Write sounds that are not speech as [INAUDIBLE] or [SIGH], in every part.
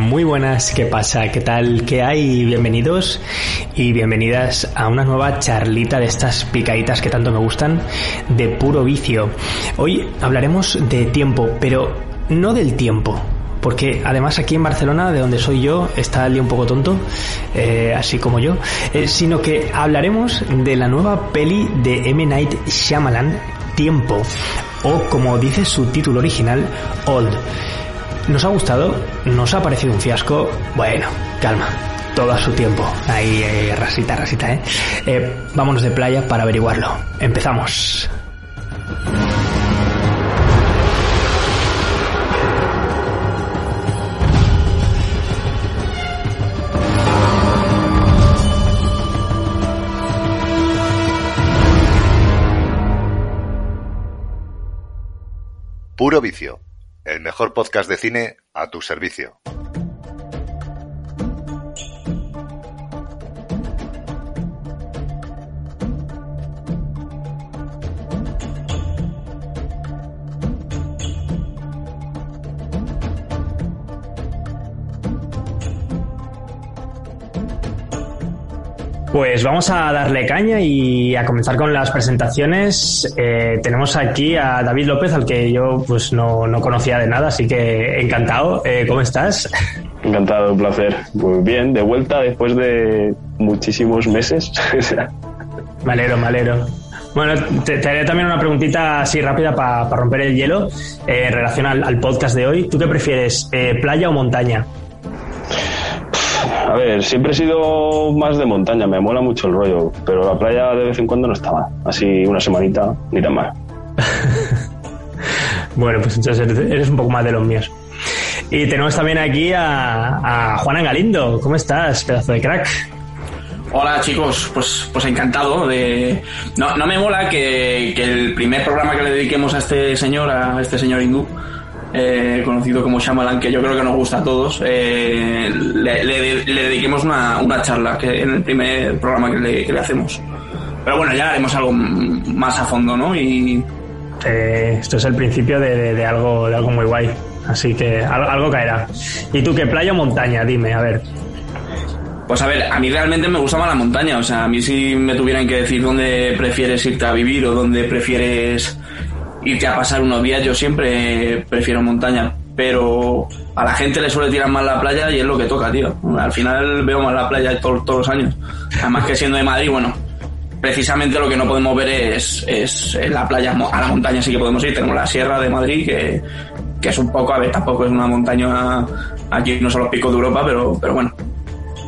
Muy buenas, ¿qué pasa? ¿Qué tal? ¿Qué hay? Bienvenidos y bienvenidas a una nueva charlita de estas picaditas que tanto me gustan de puro vicio. Hoy hablaremos de tiempo, pero no del tiempo, porque además aquí en Barcelona, de donde soy yo, está el día un poco tonto, eh, así como yo, eh, sino que hablaremos de la nueva peli de M. Night Shyamalan, Tiempo, o como dice su título original, Old. ¿Nos ha gustado? ¿Nos ha parecido un fiasco? Bueno, calma. Todo a su tiempo. Ahí, eh, rasita, rasita, ¿eh? ¿eh? Vámonos de playa para averiguarlo. Empezamos. Puro Vicio, el mejor podcast de cine a tu servicio. Pues vamos a darle caña y a comenzar con las presentaciones. Eh, tenemos aquí a David López, al que yo pues no, no conocía de nada, así que encantado. Eh, ¿Cómo estás? [LAUGHS] Encantado, un placer. Muy bien, de vuelta después de muchísimos meses. [LAUGHS] malero, malero. Bueno, te, haré también una preguntita así rápida para romper el hielo eh, en relación al, al, podcast de hoy. ¿Tú qué prefieres, playa o montaña? A ver, siempre he sido más de montaña, me mola mucho el rollo, pero la playa de vez en cuando no está mal. Así una semanita, ni tan mal. [LAUGHS] bueno, pues entonces eres un poco más de los míos. Y tenemos también aquí a, a Juana Galindo. ¿Cómo estás, pedazo de crack? Hola chicos, pues, pues encantado de... No, no me mola que, que, el primer programa que le dediquemos a este señor, a este señor hindú, eh, conocido como Shyamalan, que yo creo que nos gusta a todos, eh, le, le, le, dediquemos una, una, charla que en el primer programa que le, que le, hacemos. Pero bueno, ya haremos algo más a fondo, ¿no? Y eh, esto es el principio de, de, algo, de algo muy guay. Así que algo caerá. ¿Y tú qué playa o montaña? Dime, a ver. Pues a ver, a mí realmente me gusta más la montaña. O sea, a mí si me tuvieran que decir dónde prefieres irte a vivir o dónde prefieres irte a pasar unos días, yo siempre prefiero montaña. Pero a la gente le suele tirar más la playa y es lo que toca, tío. Al final veo más la playa todos, todos los años. Además que siendo de Madrid, bueno, precisamente lo que no podemos ver es, es la playa, a la montaña sí que podemos ir. Tenemos la Sierra de Madrid, que, que es un poco, a ver, tampoco es una montaña, aquí no son los picos de Europa, pero, pero bueno,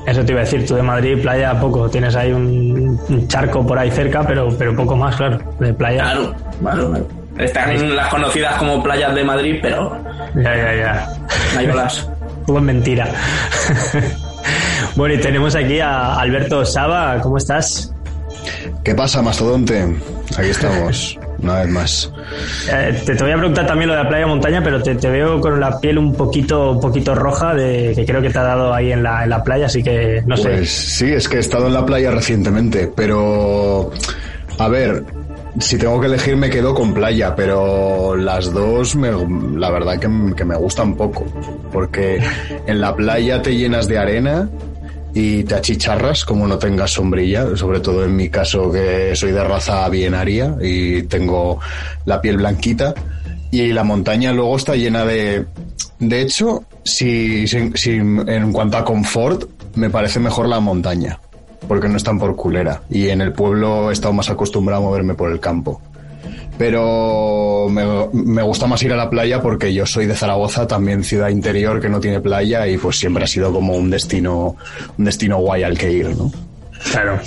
eso te iba a decir, tú de Madrid, playa, poco. Tienes ahí un, un charco por ahí cerca, pero, pero poco más, claro, de playa. Claro, claro, claro. Están las conocidas como playas de Madrid, pero. Ya, ya, ya. Hay olas. Todo [LAUGHS] es mentira. [LAUGHS] bueno, y tenemos aquí a Alberto Saba. ¿Cómo estás? ¿Qué pasa, mastodonte? Aquí estamos, [LAUGHS] una vez más. Eh, te, te, voy a preguntar también lo de la playa montaña, pero te, te, veo con la piel un poquito, un poquito roja, de que creo que te ha dado ahí en la, en la playa, así que no pues, sé. Sí, es que he estado en la playa recientemente, pero. A ver, si tengo que elegir me quedo con playa, pero las dos me, la verdad que, me gustan poco, porque en la playa te llenas de arena y te achicharras como no tengas sombrilla, sobre todo en mi caso que soy de raza bienaria y tengo la piel blanquita y la montaña luego está llena de... De hecho, si en cuanto a confort, me parece mejor la montaña porque no están por culera. Y en el pueblo he estado más acostumbrado a moverme por el campo. Pero me, me, gusta más ir a la playa porque yo soy de Zaragoza, también ciudad interior que no tiene playa y pues siempre ha sido como un destino, un destino guay al que ir, ¿no? Claro.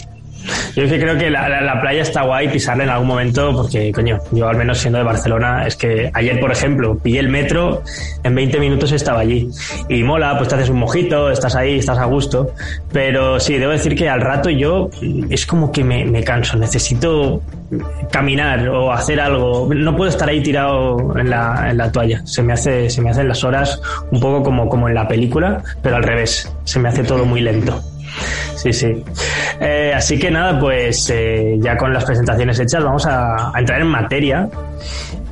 Yo es que creo que la, la, la, playa está guay pisarla en algún momento porque, coño, yo al menos siendo de Barcelona, es que ayer, por ejemplo, pillé el metro, en 20 minutos estaba allí. Y mola, pues te haces un mojito, estás ahí, estás a gusto. Pero sí, debo decir que al rato yo es como que me, me canso, necesito caminar o hacer algo. No puedo estar ahí tirado en la, en la toalla. Se me hace, se me hacen las horas un poco como, como en la película, pero al revés. Se me hace todo muy lento. Sí, sí. Eh, así que nada, pues eh, ya con las presentaciones hechas vamos a, entrar en materia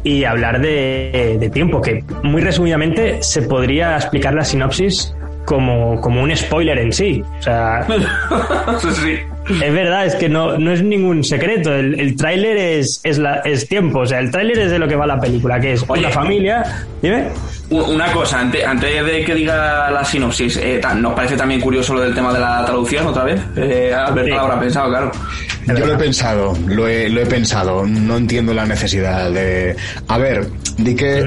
y hablar de, de, tiempo, que muy resumidamente se podría explicar la sinopsis como, como un spoiler en sí. O sea, [LAUGHS] sí. Es verdad, es que no, no es ningún secreto. El, el tráiler es, es, la, es tiempo, o sea, el tráiler es de lo que va la película, que es Oye. una familia. Dime. Una cosa, antes, antes de que diga la sinopsis, eh, ta- ¿nos parece también curioso lo del tema de la traducción otra vez? Eh, Alberto Sí. lo habrá pensado, claro. Yo lo he pensado, lo he, lo he pensado, no entiendo la necesidad de... A ver, di que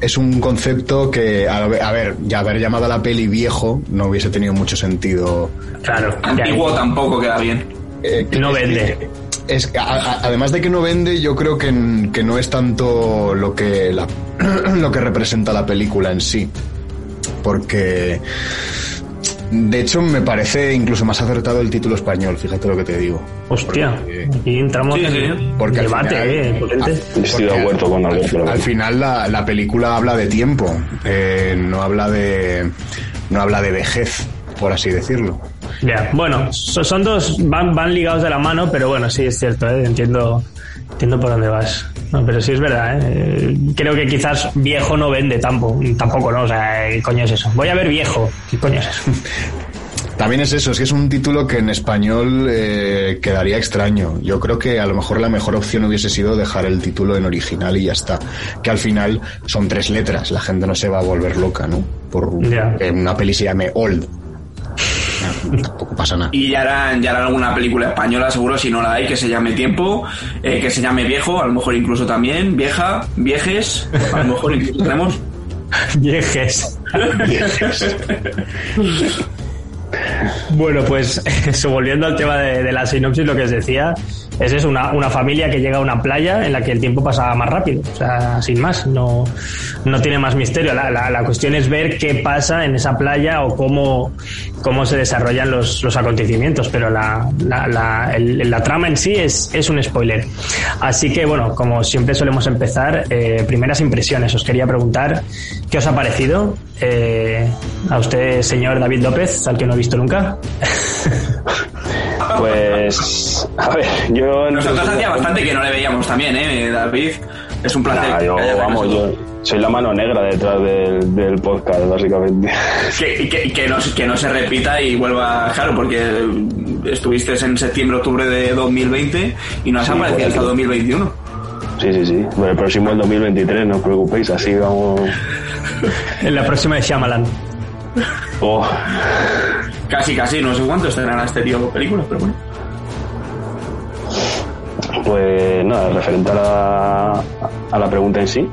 es un concepto que, a ver, a ver, ya haber llamado a la peli viejo no hubiese tenido mucho sentido. Claro. Antiguo tampoco queda bien. Eh, No vende. Es, a- a- además de que no vende, yo creo que, que no es tanto lo que, la, [CLEARS THROAT] lo que representa la película en sí. Porque, de hecho, me parece incluso más acertado el título español, fíjate lo que te digo. Hostia, Porque- aquí entramos Sí, sí. en Porque al debate, final- eh, potente. Estoy de Porque acuerdo con Alberto. Al final la, la película habla de tiempo, eh, no habla de no habla de vejez, por así decirlo. Ya, bueno, so- son dos, van, van ligados de la mano, pero bueno, sí es cierto, ¿eh? entiendo, entiendo por dónde vas. No, pero sí es verdad, ¿eh? creo que quizás viejo no vende tampoco, tampoco, ¿no? O sea, ¿qué coño es eso? Voy a ver viejo, ¿qué coño es eso? [LAUGHS] También es eso, es que es un título que en español eh, quedaría extraño. Yo creo que a lo mejor la mejor opción hubiese sido dejar el título en original y ya está. Que al final son tres letras, la gente no se va a volver loca, ¿no? Por que una peli se llame Old. Tampoco pasa nada. Y ya harán, ya harán alguna película española, seguro, si no la hay, que se llame Tiempo, eh, que se llame Viejo, a lo mejor incluso también, Vieja, Viejes, a lo mejor incluso tenemos. [LAUGHS] Viejes. Bueno, pues [LAUGHS] eso, volviendo al tema de, de la sinopsis, lo que os decía es una, una familia que llega a una playa en la que el tiempo pasa más rápido, o sea, sin más, no, no tiene más misterio. La, la- la cuestión es ver qué pasa en esa playa o cómo, cómo se desarrollan los, los acontecimientos, pero la- el- la trama en sí es, es un spoiler. Así que, bueno, como siempre solemos empezar, eh, primeras impresiones. Os quería preguntar qué os ha parecido eh, a usted, señor David López, al que no he visto nunca. [LAUGHS] Pues, a ver, yo... Nosotros hacía bastante que no le veíamos también, ¿eh, David? Es un placer. Nah, yo, que haya vamos, yo soy la mano negra detrás del, del podcast, básicamente. [LAUGHS] Que, que, que no, que no se repita y vuelva, claro, porque estuviste en septiembre, octubre de 2020 y no has Sí, aparecido hasta aquí. 2021. Sí, sí, sí. Bueno, el próximo es 2023, no os preocupéis, así vamos... En la próxima de Shyamalan. Oh, Casi, casi, no sé cuánto estarán este tío películas, pero bueno. Pues nada, referente a la, a la pregunta en sí.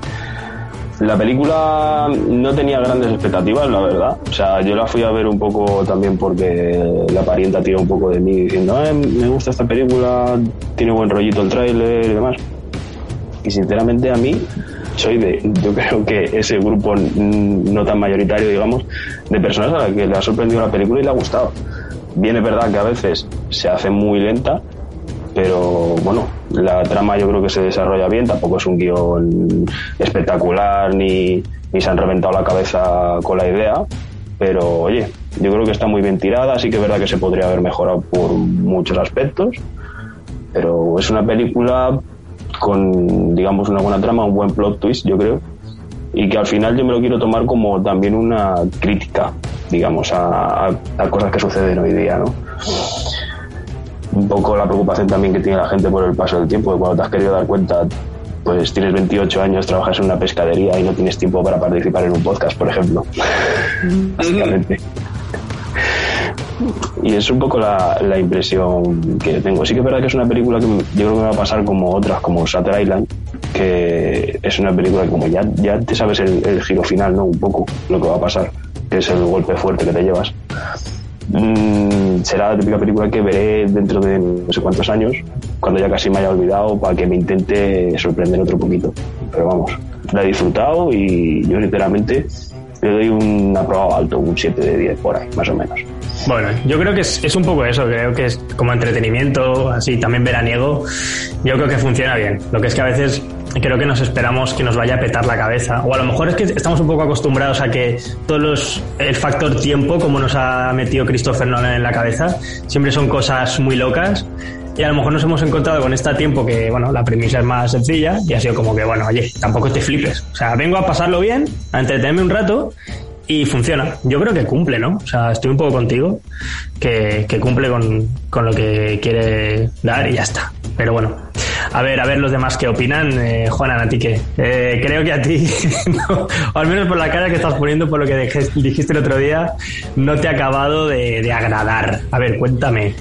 La película no tenía grandes expectativas, la verdad. O sea, yo la fui a ver un poco también porque la parienta tira un poco de mí diciendo, "Ah, me gusta esta película, tiene buen rollito el tráiler y demás. Y sinceramente a mí soy de, yo creo que ese grupo no tan mayoritario, digamos, de personas a las que le ha sorprendido la película y le ha gustado. Bien es verdad que a veces se hace muy lenta, pero bueno, la trama yo creo que se desarrolla bien, tampoco es un guion espectacular ni, ni se han reventado la cabeza con la idea, pero oye, yo creo que está muy bien tirada, sí que es verdad que se podría haber mejorado por muchos aspectos, pero es una película con, digamos, una buena trama, un buen plot twist, yo creo, y que al final yo me lo quiero tomar como también una crítica, digamos, a, cosas que suceden hoy día, ¿no? un poco la preocupación también que tiene la gente por el paso del tiempo, que cuando te has querido dar cuenta, pues tienes 28 años, trabajas en una pescadería y no tienes tiempo para participar en un podcast, por ejemplo. [LAUGHS] Básicamente. Y es un poco la, la impresión que tengo. Sí que es verdad que es una película que yo creo que va a pasar como otras, como Shutter Island, que es una película que como ya, ya te sabes el, el giro final, ¿no? Un poco lo que va a pasar, que es el golpe fuerte que te llevas. Mm, será la típica película que veré dentro de no sé cuántos años, cuando ya casi me haya olvidado, para que me intente sorprender otro poquito. Pero vamos, la he disfrutado y yo sinceramente le doy un aprobado alto, un 7 de 10 por ahí, más o menos. Bueno, yo creo que es, es un poco eso, creo que es como entretenimiento, así también veraniego, yo creo que funciona bien. Lo que es que a veces creo que nos esperamos que nos vaya a petar la cabeza, o a lo mejor es que estamos un poco acostumbrados a que todos los, el factor tiempo, como nos ha metido Christopher Nolan en la cabeza, siempre son cosas muy locas. Y a lo mejor nos hemos encontrado con este tiempo que, bueno, la premisa es más sencilla y ha sido como que, bueno, oye, tampoco te flipes. O sea, vengo a pasarlo bien, a entretenerme un rato y funciona. Yo creo que cumple, ¿no? O sea, estoy un poco contigo, que, cumple con, con, lo que quiere dar y ya está. Pero bueno, a ver, a ver los demás qué opinan. Eh, Juana, a ti qué. Eh, creo que a ti, [LAUGHS] o al menos por la cara que estás poniendo, por lo que dijiste el otro día, no te ha acabado de, de agradar. A ver, cuéntame.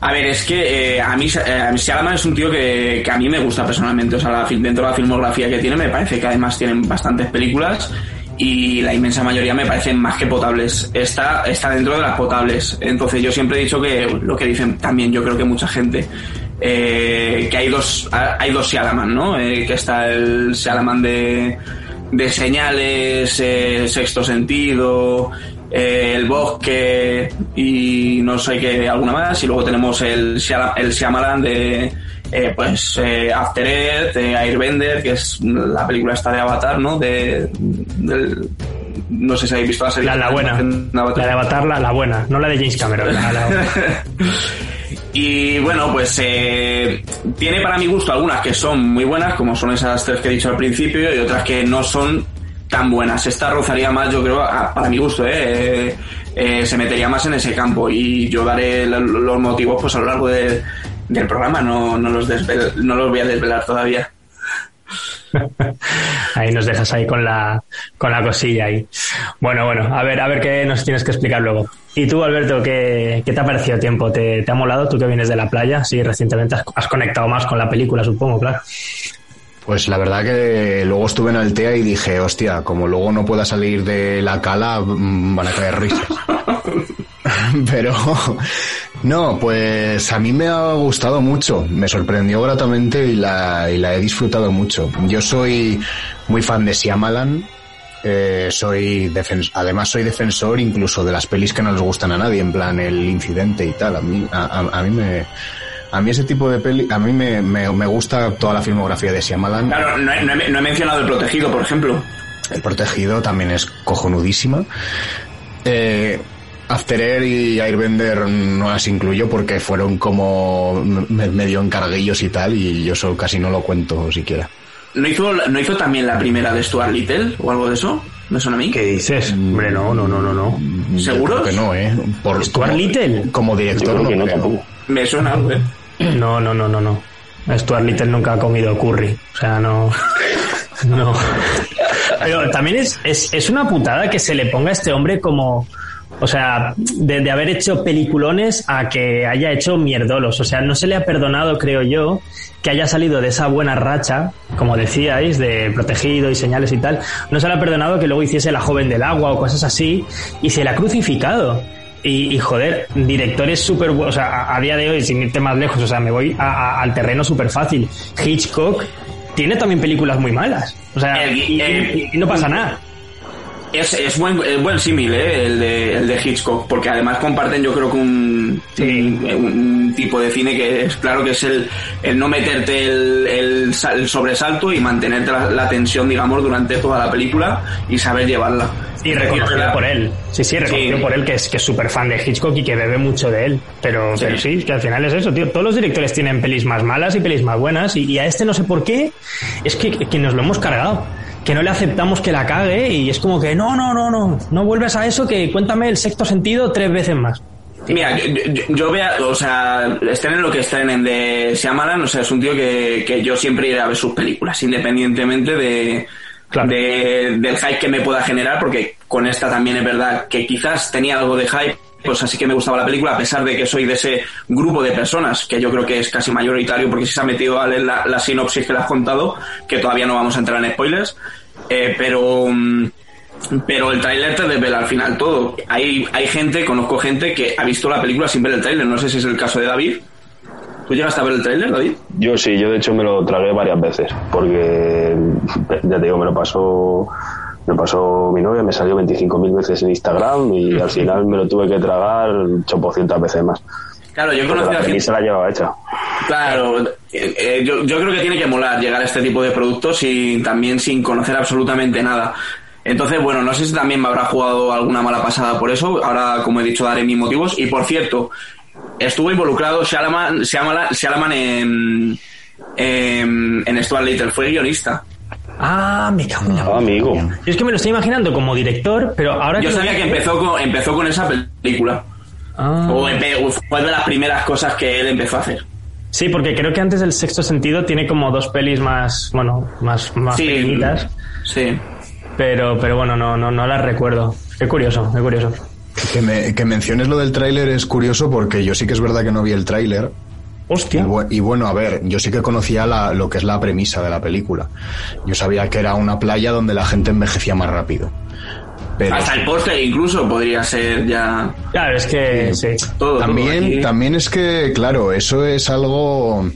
A ver, es que eh, a mí eh, es un tío que, que, a mí me gusta personalmente. O sea, la, dentro de la filmografía que tiene, me parece que además tienen bastantes películas y la inmensa mayoría me parecen más que potables. Está, está dentro de las potables. Entonces yo siempre he dicho que lo que dicen también yo creo que mucha gente, eh, que hay dos, hay dos Sialaman, ¿no? Eh, que está el Sialaman de, de señales, eh, sexto sentido, eh, el bosque y no sé qué, alguna más. Y luego tenemos el, el de eh, pues eh, After Earth, eh, Airbender, que es la película esta de Avatar, ¿no? De, no sé si habéis visto la serie. La, la buena. La de Avatar, la, la, buena, no la de James Cameron. [LAUGHS] y bueno, pues eh, tiene para mi gusto algunas que son muy buenas, como son esas tres que he dicho al principio, y otras que no son tan buenas. Esta rozaría más, yo creo, para mi gusto, ¿eh? Eh, se metería más en ese campo y yo daré los motivos pues a lo largo de, del programa, no, no, los no los voy a desvelar todavía. [LAUGHS] ahí nos dejas ahí con la, con la cosilla ahí. Bueno, bueno, a ver, a ver qué nos tienes que explicar luego. Y tú, Alberto, ¿qué, qué te ha parecido tiempo? ¿Te, ¿Te, ha molado? Tú que vienes de la playa, sí, recientemente has, has conectado más con la película, supongo, claro. Pues la verdad que luego estuve en Altea y dije, hostia, como luego no pueda salir de la cala, mm, van a caer risas. [LAUGHS] Pero no, pues a mí me ha gustado mucho, me sorprendió gratamente y la, y la he disfrutado mucho. Yo soy muy fan de Siamalan, eh, soy además soy defensor incluso de las pelis que no les gustan a nadie, en plan el incidente y tal. A mí, a, a, a mí me, a mí ese tipo de peli, a mí me, me, me gusta toda la filmografía de Shyamalan. Claro, no he, no, he, no he, mencionado El Protegido, por ejemplo. El Protegido también es cojonudísima. Eh, After Air y Airbender no las incluyo porque fueron como medio encarguillos y tal y yo solo casi no lo cuento siquiera. ¿No hizo, ¿No hizo también la primera de Stuart Little o algo de eso? ¿Me suena a mí? ¿Qué dices? Hombre, no, no, no, no, no. ¿Seguro? que no, ¿eh? Por, ¿Stuart como, Little? Como director no, no tampoco. Me suena algo, ¿eh? No, no, no, no, no. Stuart Little nunca ha comido curry. O sea, no. [LAUGHS] No. Pero también es, es, es una putada que se le ponga a este hombre como. O sea, de, de, haber hecho peliculones a que haya hecho mierdolos. O sea, no se le ha perdonado, creo yo, que haya salido de esa buena racha, como decíais, de protegido y señales y tal. No se le ha perdonado que luego hiciese La joven del agua o cosas así y se le ha crucificado. Y, y, joder, directores súper o sea, a, a, día de hoy, sin irte más lejos, o sea, me voy a, a, al terreno súper fácil. Hitchcock tiene también películas muy malas. O sea, el, y, el, y, no pasa nada. Es, es buen, es buen símil, ¿eh? el, de, el de Hitchcock, porque además comparten yo creo que un, sí. un, un, tipo de cine que es claro que es el, el no meterte el, el, el sobresalto y mantenerte la, la, tensión, digamos, durante toda la película y saber llevarla. Y reconocido por él. Sí, sí, reconocido sí. por él que es que es súper fan de Hitchcock y que bebe mucho de él. Pero sí. pero sí, que al final es eso, tío. Todos los directores tienen pelis más malas y pelis más buenas y, y a este no sé por qué, es que, que nos lo hemos cargado que no le aceptamos que la cague y es como que no, no, no, no, no vuelves a eso, que cuéntame el sexto sentido tres veces más. Mira, yo, yo, vea, o sea, estén en lo que estén en de Shyamalan, o sea, es un tío que, que yo siempre iré a ver sus películas, independientemente de, claro. de, del hype que me pueda generar, porque con esta también es verdad que quizás tenía algo de hype, pues así que me gustaba la película, a pesar de que soy de ese grupo de personas, que yo creo que es casi mayoritario, porque si se ha metido a leer la, sinopsis que le has contado, que todavía no vamos a entrar en spoilers, eh, pero pero el tráiler te desvela al final todo. Hay, hay gente, conozco gente que ha visto la película sin ver el tráiler, no sé si es el caso de David. ¿Tú llegaste a ver el tráiler, David? Yo sí, yo de hecho me lo tragué varias veces, porque ya te digo, me lo pasó me pasó mi novia, me salió 25.000 veces en Instagram y [LAUGHS] al final me lo tuve que tragar 800 veces más. Claro, yo conocí a gente... se la llevaba hecha. Claro, eh, eh, yo, yo creo que tiene que molar llegar a este tipo de productos y también sin conocer absolutamente nada. Entonces, bueno, no sé si también me habrá jugado alguna mala pasada por eso. Ahora, como he dicho, daré mis motivos. Y por cierto, estuvo involucrado Shalaman en, en, en Stuart Little, fue guionista. Ah, me cago en la amigo. Yo es que me lo estoy imaginando como director, pero ahora Yo sabía que empezó con, empezó con esa película. Ah. O empe- fue de las primeras cosas que él empezó a hacer. Sí, porque creo que antes del sexto sentido tiene como dos pelis más, bueno, más, más Sí. pequeñitas. Sí. Pero, pero bueno, no, no, no las recuerdo. Qué curioso, qué curioso. Que, me- que menciones lo del tráiler es curioso porque yo sí que es verdad que no vi el tráiler. Y, Hostia. bu- y bueno, a ver, yo sí que conocía la- lo que es la premisa de la película. Yo sabía que era una playa donde la gente envejecía más rápido. Pero Hasta el póster incluso podría ser ya Claro, es que sí. todo. también, también es que, claro, eso es algo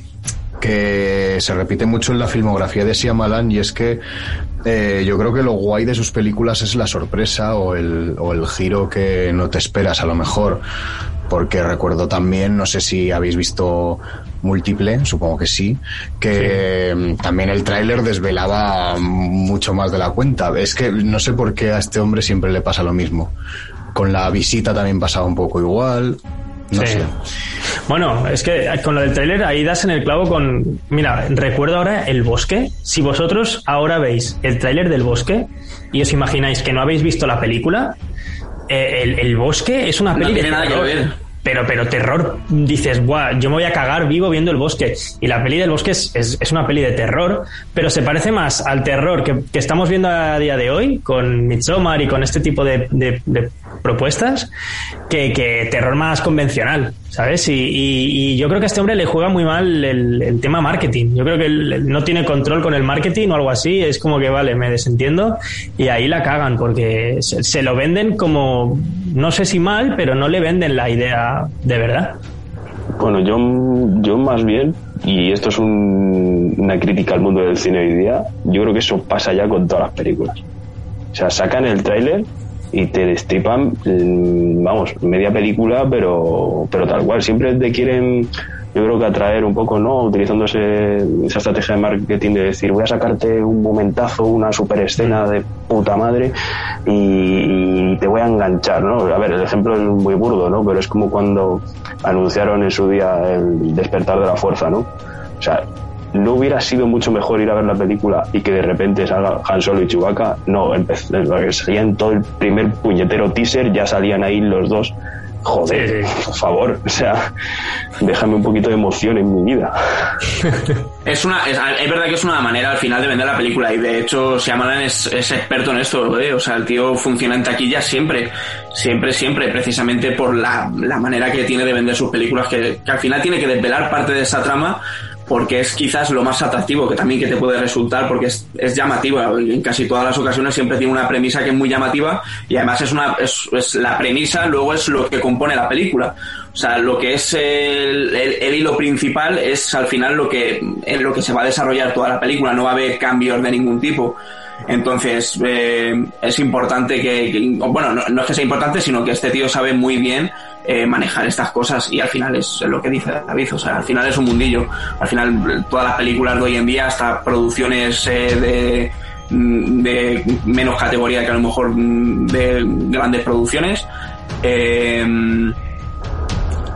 que se repite mucho en la filmografía de Shyamalan y es que eh, yo creo que lo guay de sus películas es la sorpresa o el, o el giro que no te esperas a lo mejor. Porque recuerdo también, no sé si habéis visto Múltiple, supongo que sí, que también el tráiler desvelaba mucho más de la cuenta. Es que no sé por qué a este hombre siempre le pasa lo mismo. Con la visita también pasaba un poco igual. No Sí. sé. Bueno, es que con lo del tráiler ahí das en el clavo con... Mira, recuerdo ahora El Bosque. Si vosotros ahora veis el tráiler del Bosque y os imagináis que no habéis visto la película, el, el Bosque es una No peli de tiene nada que ver. Pero, pero terror, dices, Buah, yo me voy a cagar vivo viendo el bosque. Y la peli del bosque es, es, una peli de terror, pero se parece más al terror que, que estamos viendo a día de hoy, con Midsommar y con este tipo de, propuestas, que, que terror más convencional, ¿sabes? Y, y- yo creo que a este hombre le juega muy mal el, tema marketing. Yo creo que él- no tiene control con el marketing o algo así. Es como que, vale, me desentiendo y ahí la cagan porque se lo venden como, no sé si mal, pero no le venden la idea de verdad. Bueno, yo, yo más bien, y esto es un- una crítica al mundo del cine hoy día, yo creo que eso pasa ya con todas las películas. O sea, sacan el tráiler y te destripan, mm, vamos, media película, pero, pero tal cual. Siempre te quieren, yo creo que atraer un poco, ¿no? Utilizando ese- esa estrategia de marketing de decir, voy a sacarte un momentazo, una super escena de puta madre y, te voy a enganchar, ¿no? A ver, el ejemplo es muy burdo, ¿no? Pero es como cuando anunciaron en su día el despertar de la fuerza, ¿no? O sea, ¿no hubiera sido mucho mejor ir a ver la película y que de repente salga Han Solo y Chewbacca? No, empecé, lo que salía en todo el primer puñetero teaser, ya salían ahí los dos. Joder, por favor, o sea, déjame un poquito de emoción en mi vida. [LAUGHS] Es una es, es verdad que es una manera al final de vender la película y de hecho Shyamalan es, es experto en esto, ¿eh? o sea, el tío funciona en taquilla siempre, siempre, siempre, precisamente por la, la manera que tiene de vender sus películas, que, que al final tiene que desvelar parte de esa trama porque es quizás lo más atractivo que también que te puede resultar porque es, es llamativa en casi todas las ocasiones siempre tiene una premisa que es muy llamativa y además es una es, la premisa luego es lo que compone la película. O sea lo que es el, el- el hilo principal es al final lo que en lo que se va a desarrollar toda la película. No va a haber cambios de ningún tipo entonces eh, es importante que, bueno no, es que sea importante sino que este tío sabe muy bien eh, manejar estas cosas y al final es lo que dice David, o sea, al final es un mundillo. Al final todas las películas de hoy en día, hasta producciones eh, de, mm, menos categoría que a lo mejor mm, de grandes producciones, eh,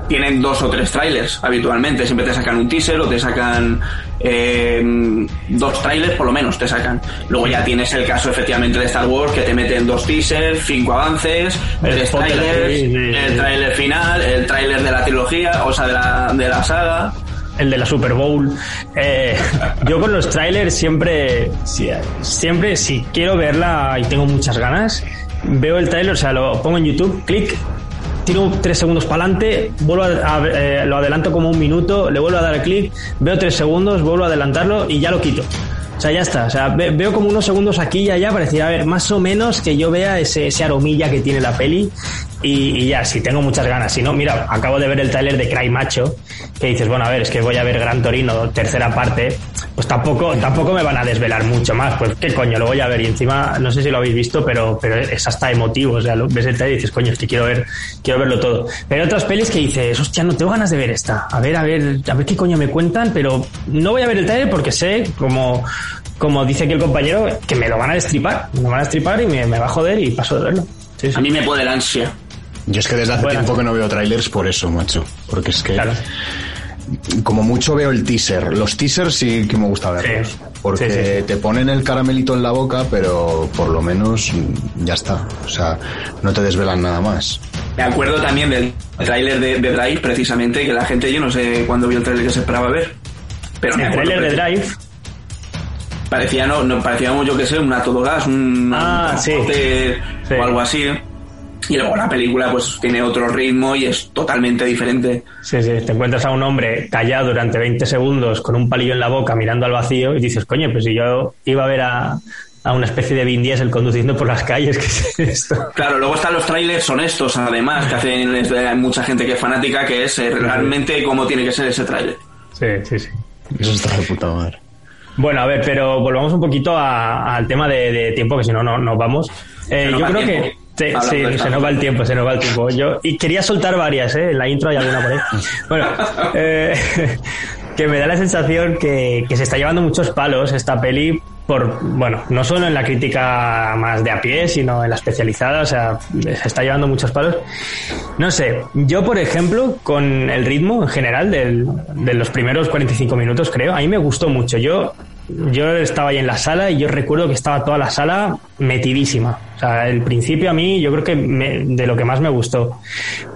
tienen dos o tres trailers habitualmente. Siempre te sacan un teaser o te sacan eh, dos trailers, por lo menos te sacan. Luego ya tienes el caso efectivamente de Star Wars que te meten dos teasers, cinco avances, El tres trailers, el trailer final, el trailer de la trilogía, o sea, de la, de la saga. el de la Super Bowl. Eh, [LAUGHS] yo con los trailers siempre, si- siempre, si quiero verla y tengo muchas ganas, veo el trailer, o sea, lo pongo en YouTube, clic, tiro tres segundos para adelante, vuelvo a, eh, lo adelanto como un minuto, le vuelvo a dar clic, veo tres segundos, vuelvo a adelantarlo y ya lo quito. O sea, ya está. O sea, ve- veo como unos segundos aquí y allá para a ver, más o menos que yo vea ese, ese aromilla que tiene la peli y, y ya, si tengo muchas ganas. Si no, mira, acabo de ver el tráiler de Cry Macho, que dices, bueno, a ver, es que voy a ver Gran Torino, tercera parte, pues tampoco, tampoco me van a desvelar mucho más. Pues qué coño, lo voy a ver. Y encima, no sé si lo habéis visto, pero, pero es hasta emotivo. O sea, lo- ves el trailer y dices, coño, es que quiero ver, quiero verlo todo. Pero hay otras pelis que dices, hostia, no tengo ganas de ver esta. A ver, a ver, a ver qué coño me cuentan, pero no voy a ver el trailer porque sé, como, como dice aquí el compañero, que me lo van a destripar. Me lo van a destripar y me, me va a joder y paso de verlo. Sí, sí. A mí me puede la ansia. Yo es que desde hace Bueno. tiempo que no veo trailers por eso, macho. Porque es que Claro. Como mucho veo el teaser. Los teasers sí que me gusta verlos. Sí. Porque Sí, sí, sí. te ponen el caramelito en la boca, pero por lo menos ya está. O sea, no te desvelan nada más. Me acuerdo también del tráiler de, de Drive, precisamente, que la gente, yo no sé cuándo vio el tráiler que se esperaba ver. Pero El trailer de Drive. Parecía, no, no parecía, yo que sé, un todo gas, un Ah, un sí. o algo así. Y luego la película pues tiene otro ritmo y es totalmente diferente. Sí, sí, te encuentras a un hombre callado durante 20 segundos con un palillo en la boca mirando al vacío y dices, coño, pues si yo iba a ver a, a una especie de Vin Diesel conduciendo por las calles, [LAUGHS] ¿qué es esto? Claro, luego están los trailers honestos, además, que hacen hay mucha gente que es fanática, que es eh, realmente cómo tiene que ser ese tráiler. Sí, sí, sí. Eso está de puta madre. Bueno, a ver, pero volvamos un poquito a- al tema de, de tiempo, que si no, no nos vamos. Eh, yo creo que... Sí, se nos va el tiempo, se nos va el tiempo. Yo, y quería soltar varias, ¿eh? En la intro hay alguna por ahí. [LAUGHS] Bueno, eh, [LAUGHS] que me da la sensación que, que se está llevando muchos palos esta peli por, bueno, no solo en la crítica más de a pie, sino en la especializada, o sea, se está llevando muchos palos. No sé, yo por ejemplo, con el ritmo en general del, de los primeros 45 minutos, creo, a mí me gustó mucho. Yo, yo estaba ahí en la sala y yo recuerdo que estaba toda la sala metidísima. O sea, el principio a mí yo creo que me- de lo que más me gustó.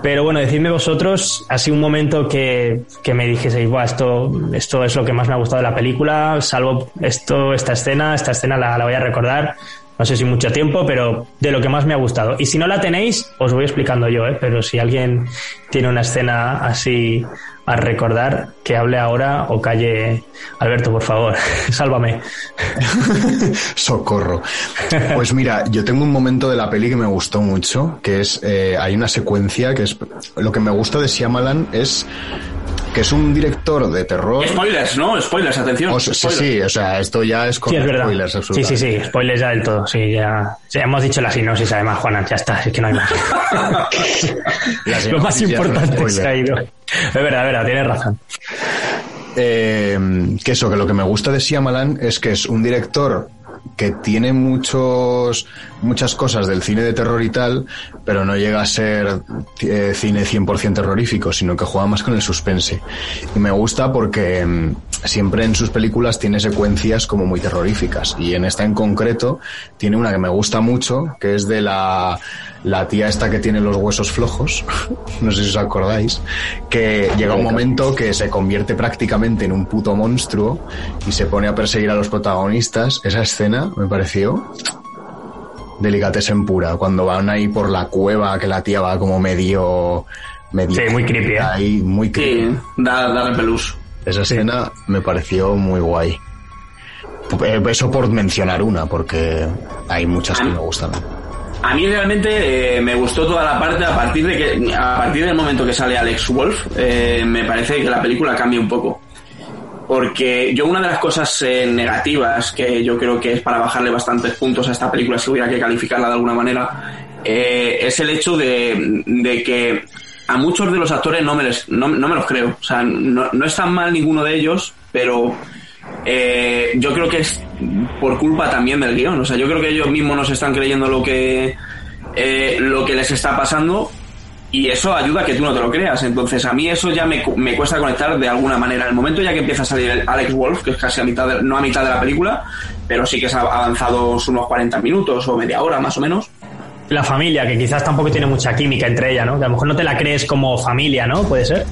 Pero bueno, decidme vosotros, así un momento que, que me dijeseis, Buah, esto, esto es lo que más me ha gustado de la película, salvo esto, esta escena, esta escena la, la voy a recordar. No sé si mucho tiempo, pero de lo que más me ha gustado. Y si no la tenéis, os voy explicando yo, ¿eh? Pero si alguien tiene una escena así a recordar, que hable ahora o calle. Alberto, por favor, [LAUGHS] sálvame. [LAUGHS] Socorro. Pues mira, yo tengo un momento de la peli que me gustó mucho, que es, eh, hay una secuencia que es, lo que me gusta de Shyamalan es que es un director de terror. Spoilers, ¿no? Spoilers, atención. O sí, spoilers. sí, o sea, esto ya es con Sí, es spoilers, Sí, absolutamente. sí, sí, spoilers ya del todo. Sí, ya, ya hemos dicho la sinopsis, además, Juana, ya está, es que no hay más. [LAUGHS] Lo más importante se ha ido. Es verdad, es verdad, tienes razón. Eh, que eso, que lo que me gusta de Shyamalan es que es un director que tiene muchos muchas cosas del cine de terror y tal, pero no llega a ser eh, cine 100% terrorífico, sino que juega más con el suspense. Y me gusta porque mm, siempre en sus películas tiene secuencias como muy terroríficas. Y en esta en concreto tiene una que me gusta mucho, que es de la, la tía esta que tiene los huesos flojos, [LAUGHS] no sé si os acordáis, que llega un momento que se convierte prácticamente en un puto monstruo y se pone a perseguir a los protagonistas. Esa escena me pareció en pura, cuando van ahí por la cueva, que la tía va como medio... medio Sí, muy creepy, ¿eh? Ahí, muy creepy. Sí, da, da repelús. Esa escena me pareció muy guay. Eh, Eso por mencionar una, porque hay muchas que me gustan. A mí realmente eh, me gustó toda la parte a partir de que a partir del momento que sale Alex Wolf eh, me parece que la película cambia un poco porque yo una de las cosas eh, negativas que yo creo que es para bajarle bastantes puntos a esta película si hubiera que calificarla de alguna manera eh, es el hecho de, de que a muchos de los actores no me, les, no, no me los creo o sea no, no están mal ninguno de ellos pero eh, yo creo que es por culpa también del guion. O sea, yo creo que ellos mismos no se están creyendo lo que, eh, lo que les está pasando y eso ayuda a que tú no te lo creas. Entonces, a mí eso ya me, me cuesta conectar de alguna manera. En el momento ya que empieza a salir Alex Wolf, que es casi a mitad, de- no a mitad de la película, pero sí que ha avanzado unos 40 minutos o media hora más o menos. La familia, que quizás tampoco tiene mucha química entre ella, ¿no? Que a lo mejor no te la crees como familia, ¿no? Puede ser.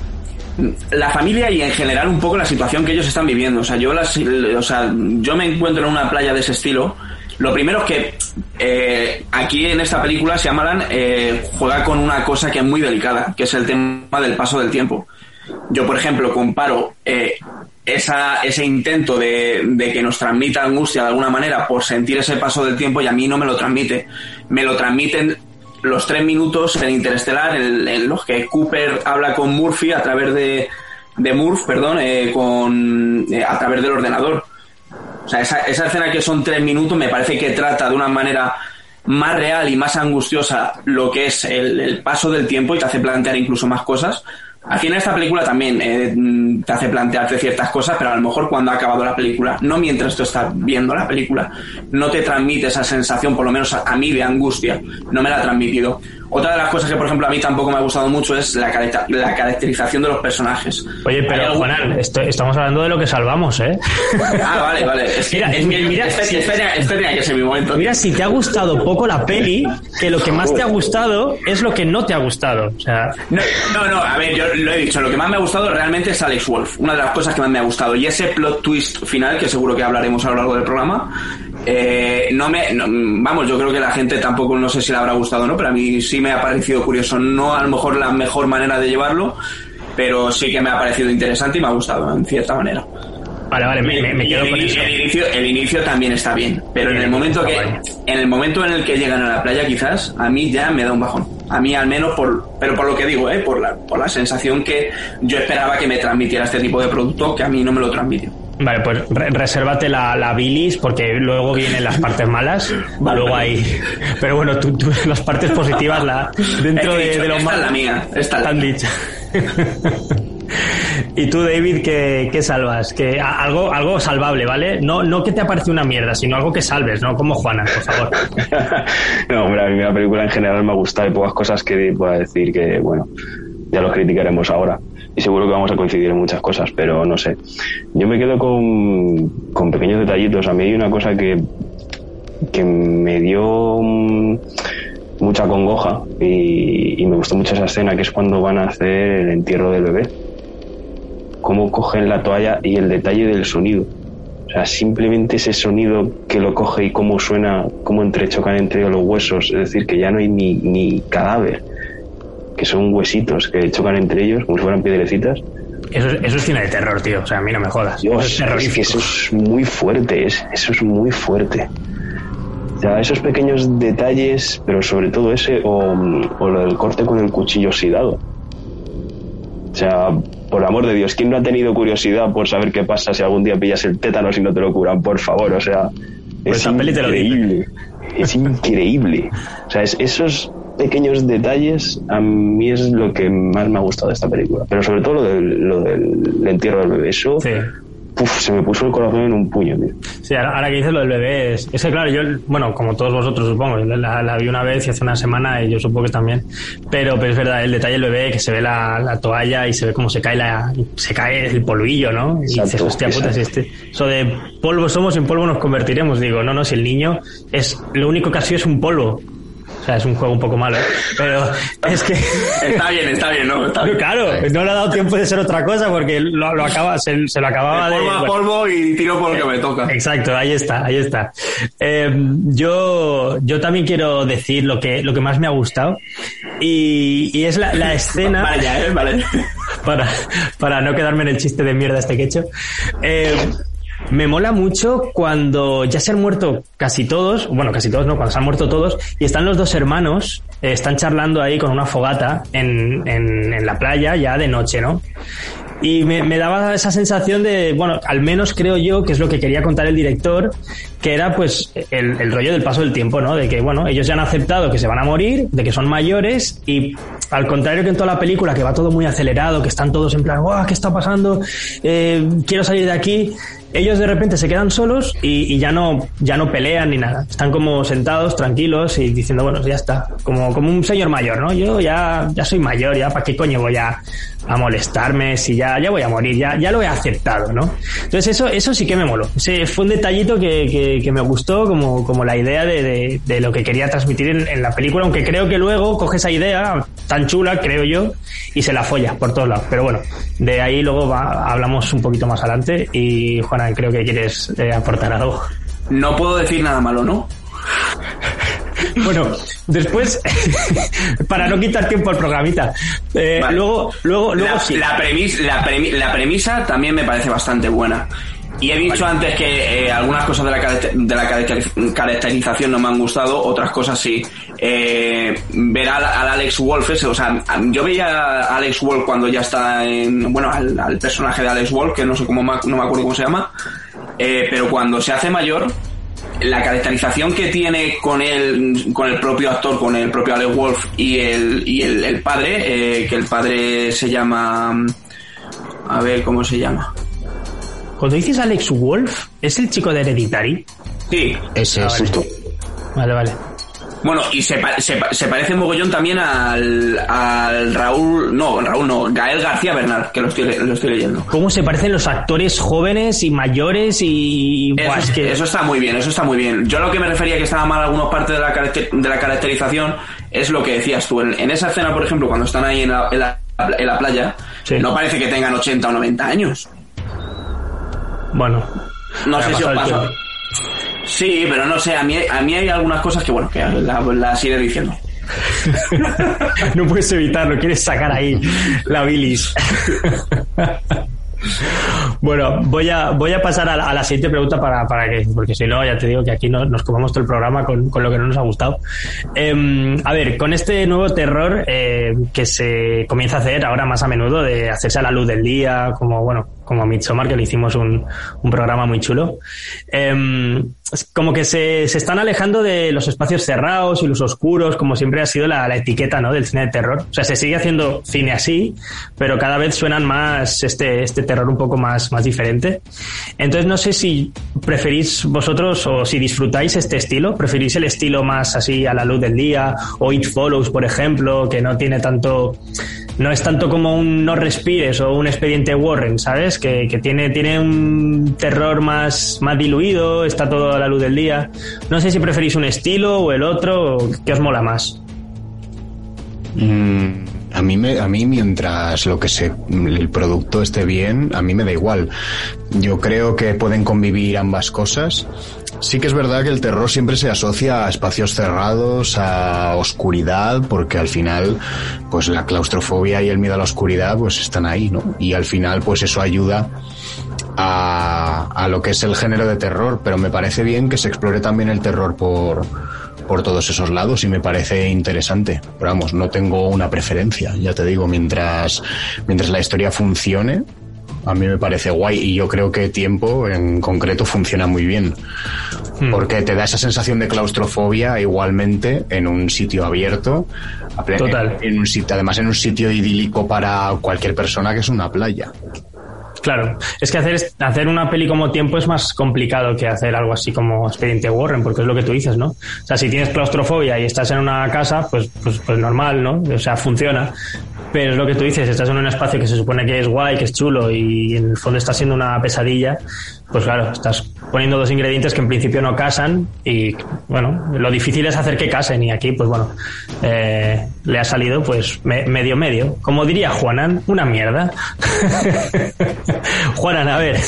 la familia y en general un poco la situación que ellos están viviendo. O sea, yo las, o sea, yo me encuentro en una playa de ese estilo. Lo primero es que eh, aquí en esta película Shyamalan eh, juega con una cosa que es muy delicada, que es el tema del paso del tiempo. Yo, por ejemplo, comparo eh, esa, ese intento de, de que nos transmita angustia de alguna manera por sentir ese paso del tiempo y a mí no me lo transmite. Me lo transmiten los tres minutos en Interestelar en, en los que Cooper habla con Murphy a través de, de Murph, perdón, eh, con, eh, a través del ordenador. O sea, esa, esa escena que son tres minutos me parece que trata de una manera más real y más angustiosa lo que es el, el paso del tiempo y te hace plantear incluso más cosas. Aquí en esta película también eh, mm, te hace plantearte ciertas cosas, pero a lo mejor cuando ha acabado la película, no mientras tú estás viendo la película, no te transmite esa sensación, por lo menos a, a mí, de angustia. No me la ha transmitido. Otra de las cosas que, por ejemplo, a mí tampoco me ha gustado mucho es la, la caracterización de los personajes. Oye, pero Juanan, estamos hablando de lo que salvamos, ¿eh? Ah, vale, vale. [LAUGHS] mira, mira, este, este que ser mi momento. Mira, si te ha gustado poco la peli, que lo que más te ha gustado es lo que no te ha gustado. O sea... No, no, no, a ver, yo lo he dicho, lo que más me ha gustado realmente es Alex Wolf. Una de las cosas que más me ha gustado. Y ese plot twist final, que seguro que hablaremos a lo largo del programa, eh, no me, vamos, yo creo que la gente tampoco no sé si le habrá gustado o no, pero a mí sí me ha parecido curioso. No a lo mejor la mejor manera de llevarlo, pero sí que me ha parecido interesante y me ha gustado en cierta manera. Vale, vale, me, quedo con eso. El inicio, el inicio también está bien, pero en el momento que, en el momento en el que llegan a la playa, quizás a mí ya me da un bajón. A mí al menos por, pero por lo que digo, eh, por la, por la sensación que yo esperaba que me transmitiera este tipo de producto, que a mí no me lo transmitió. Vale, pues resérvate la, la, bilis porque luego vienen las partes malas. luego hay. Pero bueno, tú, las partes positivas la, dentro de, de, lo malo. la mía, esta están dichas. [LAUGHS] y tú, David, ¿qué, qué salvas? Que algo, algo salvable, ¿vale? No, no que te aparece una mierda, sino algo que salves, ¿no? Como Juana, por favor. [LAUGHS] no, hombre, a mí la película en general me ha gustado. Hay pocas cosas que pueda decir que, bueno, ya lo criticaremos ahora y seguro que vamos a coincidir en muchas cosas, pero no sé. Yo me quedo con, con pequeños detallitos. A mí hay una cosa que, que me dio mm, mucha congoja y, y, me gustó mucho esa escena que es cuando van a hacer el entierro del bebé. Cómo cogen la toalla y el detalle del sonido. O sea, simplemente ese sonido que lo coge y cómo suena, cómo entrechocan entre los huesos, es decir, que ya no hay ni, ni cadáver que son huesitos que chocan entre ellos como si fueran piedrecitas. Eso, eso es cine de terror, tío. O sea, a mí no me jodas. eso es, que eso es muy fuerte, es, eso es muy fuerte. O sea, esos pequeños detalles, pero sobre todo ese, o, o lo del corte con el cuchillo oxidado. O sea, por amor de Dios, ¿quién no ha tenido curiosidad por saber qué pasa si algún día pillas el tétano si no te lo curan? Por favor, o sea, pues es increíble. Es increíble. O sea, es, esos pequeños detalles a mí es lo que más me ha gustado de esta película. Pero sobre todo lo del, lo del entierro del bebé. Eso se me puso el corazón en un puño, tío. Sí, ahora, que dices lo del bebé, es, que claro, yo, bueno, como todos vosotros supongo, la, vi una vez y hace una semana y yo supongo que también, pero, pero es verdad, el detalle del bebé, que se ve la, toalla y se ve cómo se cae la, se cae el polvillo, ¿no? Y dices, hostia puta, si este, eso de polvo somos y en polvo nos convertiremos, digo, no, no, si el niño es, lo único que ha sido es un polvo, sea, es un juego un poco malo, ¿eh? Pero es que... [LAUGHS] Está bien, está bien, ¿no? Claro, no le ha dado tiempo de ser otra cosa porque lo, lo acaba, se, lo acababa de... Polvo a polvo y tiro por lo que me toca. Exacto, ahí está, ahí está. Eh, yo, yo también quiero decir lo que, lo que más me ha gustado y, y es la, la escena... Vaya, ¿eh? Vale. [LAUGHS] Para, para no quedarme en el chiste de mierda este que he hecho. Eh, me mola mucho cuando ya se han muerto casi todos, bueno, casi todos, no, cuando se han muerto todos, y están los dos hermanos, eh, están charlando ahí con una fogata en, en, la playa ya de noche, ¿no? Y me, daba esa sensación de, bueno, al menos creo yo que es lo que quería contar el director, que era pues el, rollo del paso del tiempo, ¿no? De que, bueno, ellos ya han aceptado que se van a morir, de que son mayores y al contrario que en toda la película, que va todo muy acelerado, que están todos en plan, ¡guau! ¿Qué está pasando? Eh, quiero salir de aquí ellos de repente se quedan solos y, ya no ya no pelean ni nada. Están como sentados, tranquilos y diciendo, bueno, ya está. Como, como un señor mayor, ¿no? Yo ya, ya soy mayor, ya para qué coño voy a, a molestarme si ya, ya voy a morir, ya, ya lo he aceptado, ¿no? Entonces eso, eso sí que me moló. Fue un detallito que, me gustó como, como la idea de, de, lo que quería transmitir en, la película, aunque creo que luego coge esa idea tan chula, creo yo, y se la folla por todos lados. Pero bueno, de ahí luego va, hablamos un poquito más adelante y Juana, creo que quieres eh, aportar algo. No puedo decir nada malo, ¿no? [LAUGHS] Bueno, después, [LAUGHS] para no quitar tiempo al programita, eh, luego, luego, luego la, sí. La, la, premisa también me parece bastante buena. Y he dicho antes que eh, algunas cosas de la, de la caracterización no me han gustado, otras cosas sí. Eh, ver al, Alex Wolf ese, o sea, yo veía a Alex Wolf cuando ya está en, bueno, al, personaje de Alex Wolf, que no sé cómo, no me acuerdo cómo se llama, eh, pero cuando se hace mayor, la caracterización que tiene con el, con el propio actor, con el propio Alex Wolf y el, y el, padre, eh, que el padre se llama, a ver cómo se llama. Cuando dices Alex Wolf, ¿es el chico de Hereditary? Sí. Ese ah, es vale. Vale, vale. Bueno, y se, se, se parece mogollón también al, al Raúl, no, Raúl no, Gael García Bernal, que lo estoy, lo estoy leyendo. ¿Cómo se parecen los actores jóvenes y mayores y... Eso, Buah, es que- eso está muy bien, eso está muy bien. Yo lo que me refería que estaba mal algunas partes de la, caracter- de la caracterización es lo que decías tú. En, en esa escena, por ejemplo, cuando están ahí en la, en la, en la playa, Sí. no parece que tengan 80 o 90 años. Bueno. No sé si os pasa. Sí, pero no sé, a mí, a mí hay algunas cosas que, bueno, que la- las iré diciendo. [LAUGHS] no puedes evitarlo, quieres sacar ahí la bilis. bueno, voy a, voy a pasar a la, a la siguiente pregunta para, para que, porque si no, ya te digo que aquí no- nos comamos todo el programa con, con lo que no nos ha gustado. Em, a ver, con este nuevo terror eh, que se comienza a hacer ahora más a menudo, de hacerse a la luz del día, como, bueno, como Midsommar, que le hicimos un, un programa muy chulo. Es como que se, se están alejando de los espacios cerrados y los oscuros, como siempre ha sido la, la etiqueta ¿no? del cine de terror. O sea, se sigue haciendo cine así, pero cada vez suenan más este, este terror un poco más, más diferente. Entonces, no sé si preferís vosotros o si disfrutáis este estilo, preferís el estilo más así a la luz del día, o It Follows, por ejemplo, que no tiene tanto no es tanto como un no respires o un expediente Warren, ¿sabes? Que, que tiene, tiene un terror más, más diluido, está todo a la luz del día. No sé si preferís un estilo o el otro, ¿qué os mola más? Mm, a mí me, a mí mientras lo que se, el producto esté bien, a mí me da igual. Yo creo que pueden convivir ambas cosas. Sí que es verdad que el terror siempre se asocia a espacios cerrados, a oscuridad, porque al final, pues la claustrofobia y el miedo a la oscuridad, pues están ahí, ¿no? Y al final, pues eso ayuda a, a lo que es el género de terror, pero me parece bien que se explore también el terror por, por todos esos lados y me parece interesante. Pero vamos, no tengo una preferencia, ya te digo, mientras, mientras la historia funcione, a mí me parece guay y yo creo que tiempo en concreto funciona muy bien. Porque te da esa sensación de claustrofobia igualmente en un sitio abierto. Total. En un sitio, además en un sitio idílico para cualquier persona que es una playa. Claro, es que hacer, hacer una peli como tiempo es más complicado que hacer algo así como Expediente Warren, porque es lo que tú dices, ¿no? O sea, si tienes claustrofobia y estás en una casa, pues, pues, pues normal, ¿no? O sea, funciona. Pero es lo que tú dices, estás en un espacio que se supone que es guay, que es chulo y en el fondo está siendo una pesadilla, pues claro, estás poniendo dos ingredientes que en principio no casan y bueno, lo difícil es hacer que casen y aquí pues bueno, eh, le ha salido pues me- medio medio. Como diría Juanan, una mierda. [LAUGHS] Juanan, a ver,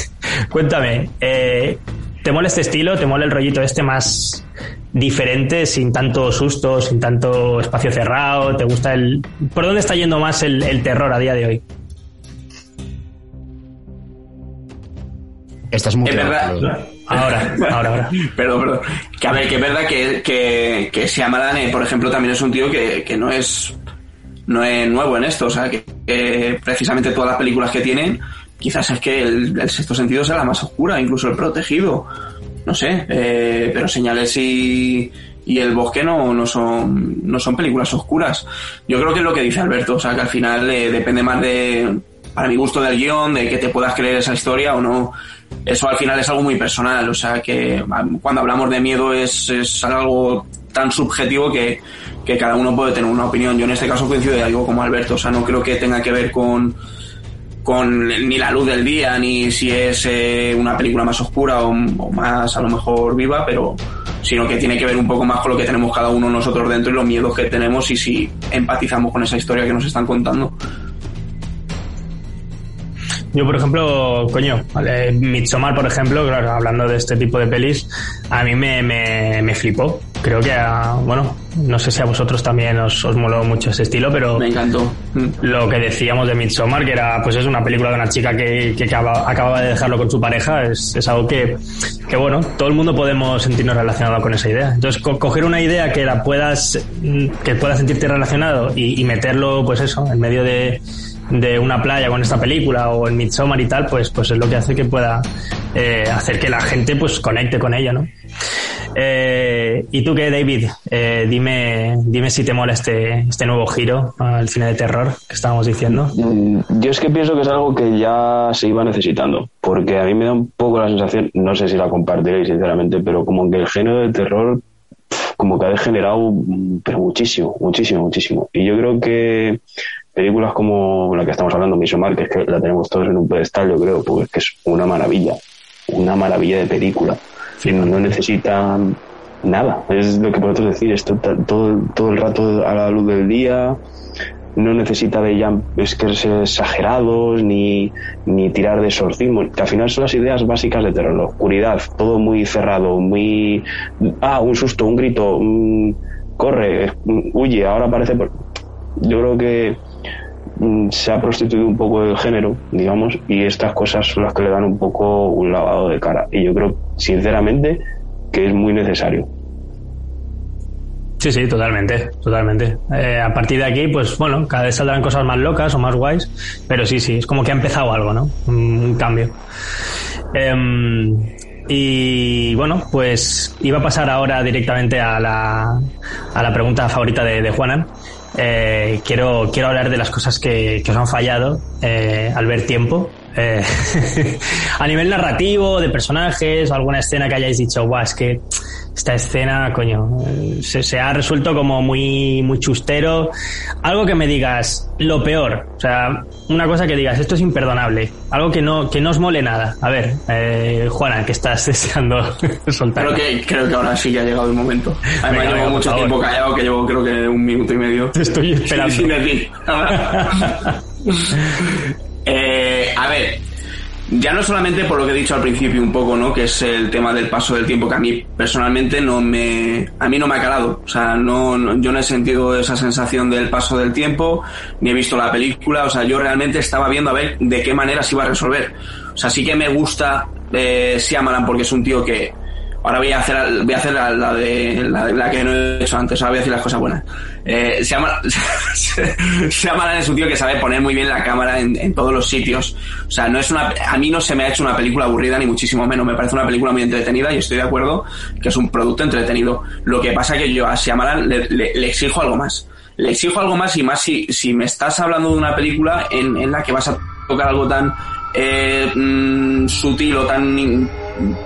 cuéntame, eh, ¿te mola este estilo? ¿Te mola el rollito este más diferente, sin tanto susto, sin tanto espacio cerrado? ¿Te gusta el... ¿Por dónde está yendo más el, el terror a día de hoy? Estás muy Es verdad. Ahora, ahora, ahora. [LAUGHS] Perdón, perdón. Que a ver, que es verdad que, que, que Shyamalan, eh, por ejemplo, también es un tío que, que no es no es nuevo en esto. O sea, que, que precisamente todas las películas que tienen, quizás es que el, sexto sentido sea la más oscura, incluso el protegido. No sé, eh, pero señales y, y el bosque no, no son no son películas oscuras. Yo creo que es lo que dice Alberto, o sea, que al final eh, depende más de, para mi gusto, del guion, de que te puedas creer esa historia o no. Eso al final es algo muy personal, o sea, que ah, cuando hablamos de miedo es, es algo tan subjetivo que, que cada uno puede tener una opinión. Yo en este caso coincido de algo como Alberto, o sea, no creo que tenga que ver con, con ni la luz del día, ni si es eh, una película más oscura o, más a lo mejor viva, pero sino que tiene que ver un poco más con lo que tenemos cada uno nosotros dentro y los miedos que tenemos y si empatizamos con esa historia que nos están contando. Yo, por ejemplo, coño, vale, Midsommar, por ejemplo, claro, hablando de este tipo de pelis, a mí me, me, me flipó. Creo que, a, bueno, no sé si a vosotros también os, os moló mucho ese estilo, pero Me encantó. Mm. lo que decíamos de Midsommar, que era, pues es una película de una chica que, que acaba- acababa de dejarlo con su pareja, es, es algo que, que, bueno, todo el mundo podemos sentirnos relacionados con esa idea. Entonces, co- coger una idea que la puedas, mm, que puedas sentirte relacionado y, y meterlo, pues eso, en medio de, de una playa con esta película o en Midsommar y tal, pues, pues es lo que hace que pueda eh, hacer que la gente pues conecte con ella, ¿no? Eh, ¿Y tú qué, David? Eh, dime, dime si te mola este, este nuevo giro al cine de terror que estábamos diciendo. Mm, Yo es que pienso que es algo que ya se iba necesitando, porque a mí me da un poco la sensación, no sé si la compartiréis sinceramente, pero como que el género del terror como que ha degenerado mm, pero muchísimo, muchísimo, muchísimo. Y yo creo que películas como la que estamos hablando, Midsommar, que es que la tenemos todos en un pedestal, yo creo, porque es que es una maravilla, una maravilla de película. No, necesita nada, es lo que podemos decir, esto todo, todo el rato a la luz del día, no necesita de ya ser exagerados ni, ni tirar de exorcismo. Que al final son las ideas básicas de terror. La oscuridad, todo muy cerrado, muy. Ah, un susto, un grito, corre, huye, ahora parece. Yo creo que se ha prostituido un poco el género, digamos, y estas cosas son las que le dan un poco un lavado de cara. Y yo creo, sinceramente, que es muy necesario. Sí, sí, totalmente, totalmente. Eh, a partir de aquí, pues bueno, cada vez saldrán cosas más locas o más guays, pero sí, sí, es como que ha empezado algo, ¿no? Un, cambio. Em, y bueno, pues iba a pasar ahora directamente a la, a la pregunta favorita de, de Juanan. Eh, quiero, quiero hablar de las cosas que, que os han fallado eh, al ver tiempo. [LAUGHS] a nivel narrativo, de personajes, o alguna escena que hayáis dicho, guau, es que esta escena, coño, se, ha resuelto como muy, muy chustero. Algo que me digas, lo peor, o sea, una cosa que digas, esto es imperdonable, algo que no, que no os mole nada. A ver, eh, Juana, que estás [LAUGHS] deseando soltar. Creo que, creo que ahora sí que ha llegado el momento. Además, llevo mucho tiempo callado, que llevo creo que un minuto y medio. Te estoy [LAUGHS] esperando. Sin decir. [LAUGHS] eh, a ver, ya no solamente por lo que he dicho al principio un poco, ¿no? Que es el tema del paso del tiempo que a mí personalmente no me, a mí no me ha calado. O sea, no, yo no he sentido esa sensación del paso del tiempo, ni he visto la película. O sea, yo realmente estaba viendo a ver de qué manera se iba a resolver. O sea, sí que me gusta eh, Siamalan porque es un tío que, Ahora voy a hacer, voy a hacer la, de, la, que no he hecho antes, ahora voy a decir las cosas buenas. Eh, se llama, [LAUGHS] llama es un tío que sabe poner muy bien la cámara en, todos los sitios. O sea, no es una, a mí no se me ha hecho una película aburrida ni muchísimo menos. Me parece una película muy entretenida y estoy de acuerdo que es un producto entretenido. Lo que pasa que yo a Shyamalan le, le, exijo algo más. Le exijo algo más y más si, si me estás hablando de una película en, en la que vas a tocar algo tan eh, mm, sutil o tan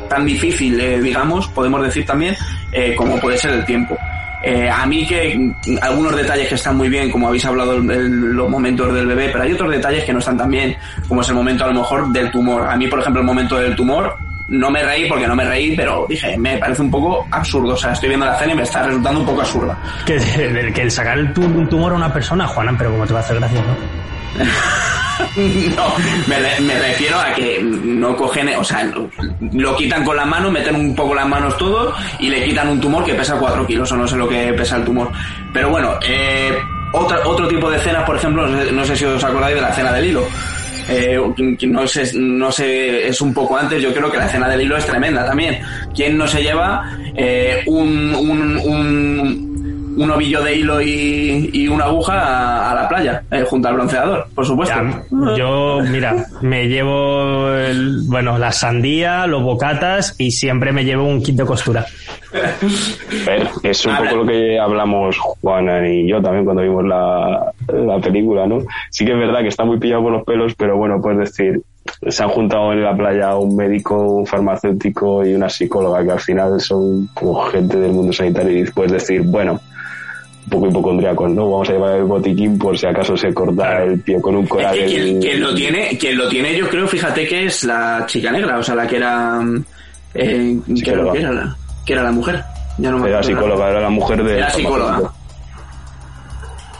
tan difícil, eh, digamos, podemos decir también, eh, como puede ser el tiempo. Eh, a mí que algunos detalles que están muy bien, como habéis hablado los momentos del bebé, pero hay otros detalles que no están tan bien, como es el momento a lo mejor del tumor. A mí, por ejemplo, el momento del tumor, no me reí porque no me reí, pero dije, me parece un poco absurdo. O sea, estoy viendo la escena y me está resultando un poco absurda. Que, [LAUGHS] el sacar el tumor a una persona, Juanan, pero como te va a hacer gracia, ¿no? [LAUGHS] no, me, refiero a que no cogen, o sea, lo quitan con la mano, meten un poco las manos todos y le quitan un tumor que pesa 4 kilos o no sé lo que pesa el tumor. Pero bueno, eh, otro tipo de escenas, por ejemplo, no sé, si os acordáis de la escena del hilo. Eh, no sé, no sé, es un poco antes, yo creo que la escena del hilo es tremenda también. ¿Quién no se lleva eh, un, un un ovillo de hilo y, una aguja a, la playa, eh, junto al bronceador, por supuesto. yo, mira, me llevo, bueno, la sandía, los bocatas y siempre me llevo un kit de costura. es un poco lo que hablamos Juana y yo también cuando vimos la, la película, ¿no? Sí que es verdad que está muy pillado por los pelos, pero bueno, puedes decir, se han juntado en la playa un médico, un farmacéutico y una psicóloga que al final son como gente del mundo sanitario y puedes decir, bueno, poco hipocondriacos, ¿no? Vamos a llevar el botiquín por si acaso se corta el pie con un coral. Es quien, lo tiene, quien lo tiene, yo creo, fíjate que es la chica negra, o sea, la que era, eh, que, era, la, que era la mujer. Ya no me era psicóloga, era la mujer de. Era psicóloga.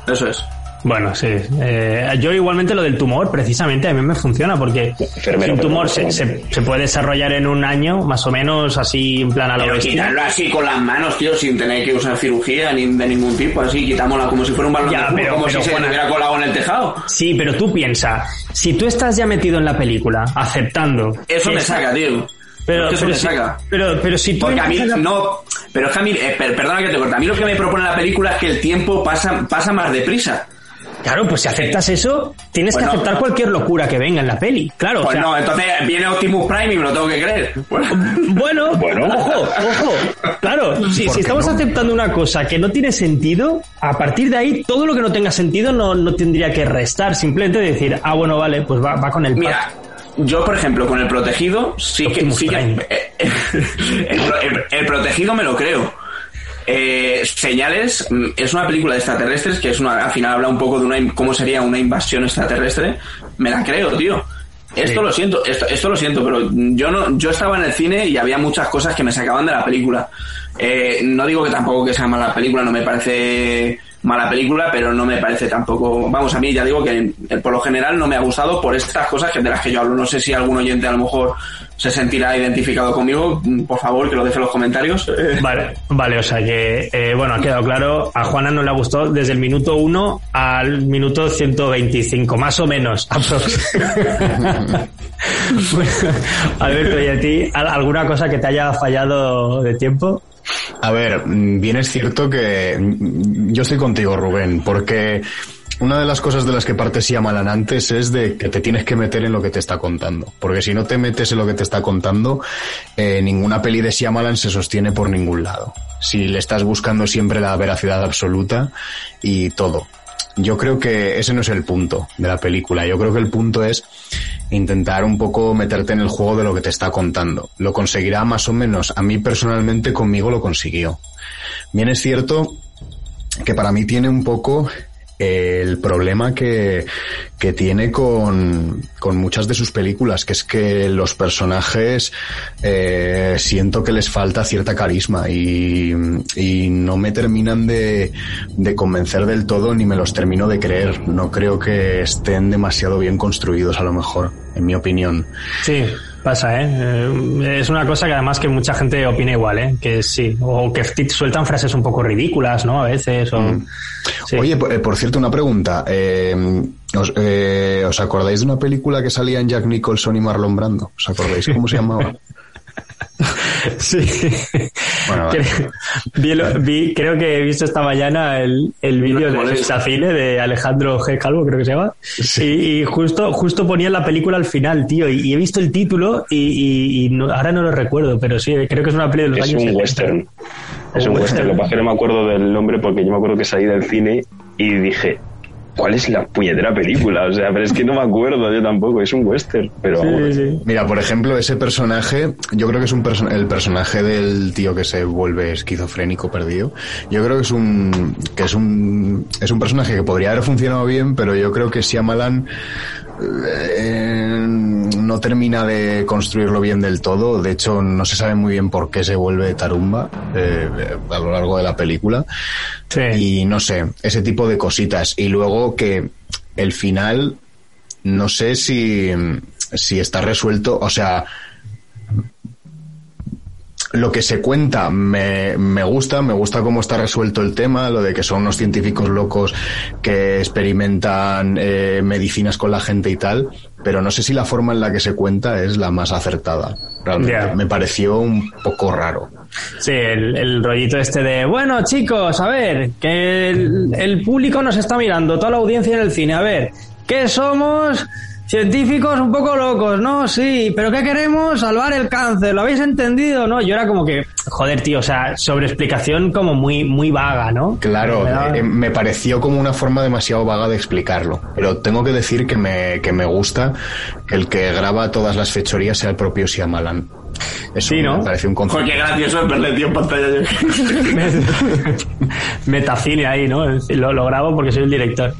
Eso es. Bueno, sí. Eh, yo igualmente lo del tumor, precisamente, a mí me funciona porque si un tumor se, se, puede desarrollar en un año, más o menos, así en plan a lo Pero quitarlo así con las manos, tío, sin tener que usar cirugía ni de ningún tipo, así, quitámosla como si fuera un balón de fútbol, como si se hubiera colado en el tejado. Sí, pero tú piensa, si tú estás ya metido en la película, aceptando... Eso me saca, tío. Pero, eso me saca. Pero, pero si tú... Porque a mí, no... Pero es que a mí, eh, perdona que te corte, a mí lo que me propone la película es que el tiempo pasa, pasa más deprisa. Claro, pues si aceptas eso, tienes que aceptar cualquier locura que venga en la peli. Claro. Pues no, entonces viene Optimus Prime y me lo tengo que creer. [LAUGHS] Bueno, bueno. ojo, ojo. Claro, si, si estamos aceptando una cosa que no tiene sentido, a partir de ahí todo lo que no tenga sentido no, no tendría que restar. Simplemente decir, ah, bueno, vale, pues va, va con el Mira, yo, por ejemplo, con el protegido, sí que. Sí [LAUGHS] el, protegido me lo creo. Eh, Señales mm, es una película de extraterrestres que es una, al final habla un poco de una, cómo sería una invasión extraterrestre. Me la creo, tío. Esto lo siento, esto, esto lo siento, pero yo no, yo estaba en el cine y había muchas cosas que me sacaban de la película. Eh, no digo que tampoco que sea mala película, no me parece mala película, pero no me parece tampoco, vamos, a mí ya digo que eh, por lo general no me ha gustado por estas cosas que de las que yo hablo. No sé si algún oyente a lo mejor se sentirá identificado conmigo, mm, por favor que lo deje en los comentarios. [LAUGHS] Vale, vale, o sea que, eh, bueno, ha quedado claro, a Juana no le ha gustado desde el minuto 1 al minuto 125, más o menos. [LAUGHS] [LAUGHS] Alberto, ¿y a ti alguna cosa que te haya fallado de tiempo? A ver, bien es cierto que yo estoy contigo, Rubén, porque una de las cosas de las que parte Siamalan antes es de que te tienes que meter en lo que te está contando. Porque si no te metes en lo que te está contando, eh, ninguna peli de Siamalan se sostiene por ningún lado. Si le estás buscando siempre la veracidad absoluta y todo. Yo creo que ese no es el punto de la película. Yo creo que el punto es intentar un poco meterte en el juego de lo que te está contando. Lo conseguirá más o menos. A mí personalmente conmigo lo consiguió. Bien es cierto que para mí tiene un poco el problema que, que tiene con, con, muchas de sus películas, que es que los personajes eh, siento que les falta cierta carisma y, y no me terminan de, de, convencer del todo ni me los termino de creer. No creo que estén demasiado bien construidos a lo mejor, en mi opinión. Sí. Pasa, ¿eh? ¿eh? Es una cosa que además que mucha gente opina igual, ¿eh? Que sí. O que sueltan frases un poco ridículas, ¿no? A veces. O... Mm. Oye, eh, por, cierto, una pregunta. Eh, ¿os, eh, ¿Os acordáis de una película que salía en Jack Nicholson y Marlon Brando? ¿Os acordáis cómo se llamaba? [LAUGHS] [LAUGHS] Sí. Bueno, creo, vi, creo que he visto esta mañana el, el vídeo de Safine de Alejandro G. Calvo, creo que se llama. Y, justo, justo ponía la película al final, tío. Y, he visto el título y, ahora no lo recuerdo, pero sí, creo que es una peli de los es años. Un western. Es un western. Lo que pasa es que no me acuerdo del nombre porque yo me acuerdo que salí del cine y dije, ¿Cuál es la puñetera película? O sea, pero es que no me acuerdo yo tampoco, es un western. Pero Mira, por ejemplo, ese personaje, yo creo que es un el personaje del tío que se vuelve esquizofrénico perdido. Yo creo que es un que es un es un personaje que podría haber funcionado bien, pero yo creo que Shyamalan eh, no termina de construirlo bien del todo. De hecho, no se sabe muy bien por qué se vuelve tarumba eh, a lo largo de la película. Y no sé, ese tipo de cositas. Y luego que el final, no sé si, si está resuelto. O sea, lo que se cuenta me, me, gusta, me gusta cómo está resuelto el tema, lo de que son unos científicos locos que experimentan eh, medicinas con la gente y tal, pero no sé si la forma en la que se cuenta es la más acertada. Realmente me pareció un poco raro. Sí, el, el, rollito este de, bueno chicos, a ver, que el, el público nos está mirando, toda la audiencia en el cine, a ver, ¿qué somos? Científicos un poco locos, ¿no? Sí, pero ¿qué queremos? Salvar el cáncer, ¿lo habéis entendido? No, yo era como que, joder, tío, o sea, sobre explicación como muy, muy vaga, ¿no? Claro, me, eh, me, pareció como una forma demasiado vaga de explicarlo, pero tengo que decir que me, que me gusta que el que graba todas las fechorías sea el propio Siamalan. Eso sí, ¿no? me parece un concepto. Porque gracioso perder tiempo en pantalla. [LAUGHS] Metacine [LAUGHS] ahí, ¿no? Lo, lo grabo porque soy el director.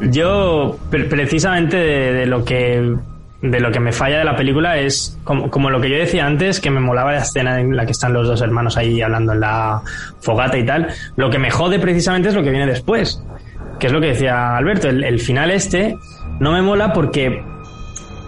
Yo, precisamente de, lo que de lo que me falla de la película es como, como, lo que yo decía antes, que me molaba la escena en la que están los dos hermanos ahí hablando en la fogata y tal. Lo que me jode precisamente es lo que viene después, que es lo que decía Alberto. El, el final este no me mola porque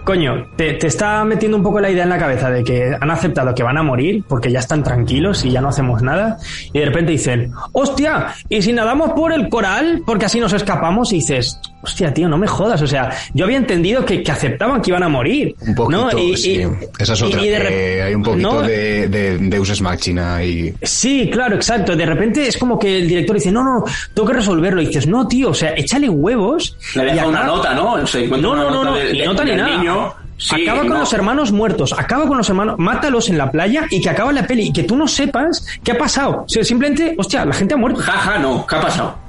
coño, te, te, está metiendo un poco la idea en la cabeza de que han aceptado que van a morir porque ya están tranquilos y ya no hacemos nada. Y de repente dicen, hostia, ¿y si nadamos por el coral? Porque así nos escapamos y dices, hostia, tío, no me jodas. O sea, yo había entendido que, que aceptaban que iban a morir. Un poquito, ¿no? y, sí. Esa es otra. Y, eh, hay un poquito ¿no? de, de, de Deus Machina y... Sí, claro, exacto. De repente es como que el director dice, no, no, tengo que resolverlo. Y dices, no, tío, o sea, échale huevos. Le deja una nota, ¿no? O sea, no, no, no, no, ni nota ni nada. Niño. Sí, acaba con no. los hermanos muertos, acaba con los hermanos, mátalos en la playa y que acaba la peli y que tú no sepas qué ha pasado. O sea, simplemente, hostia, la gente ha muerto. Jaja, ja, no, ¿qué ha pasado?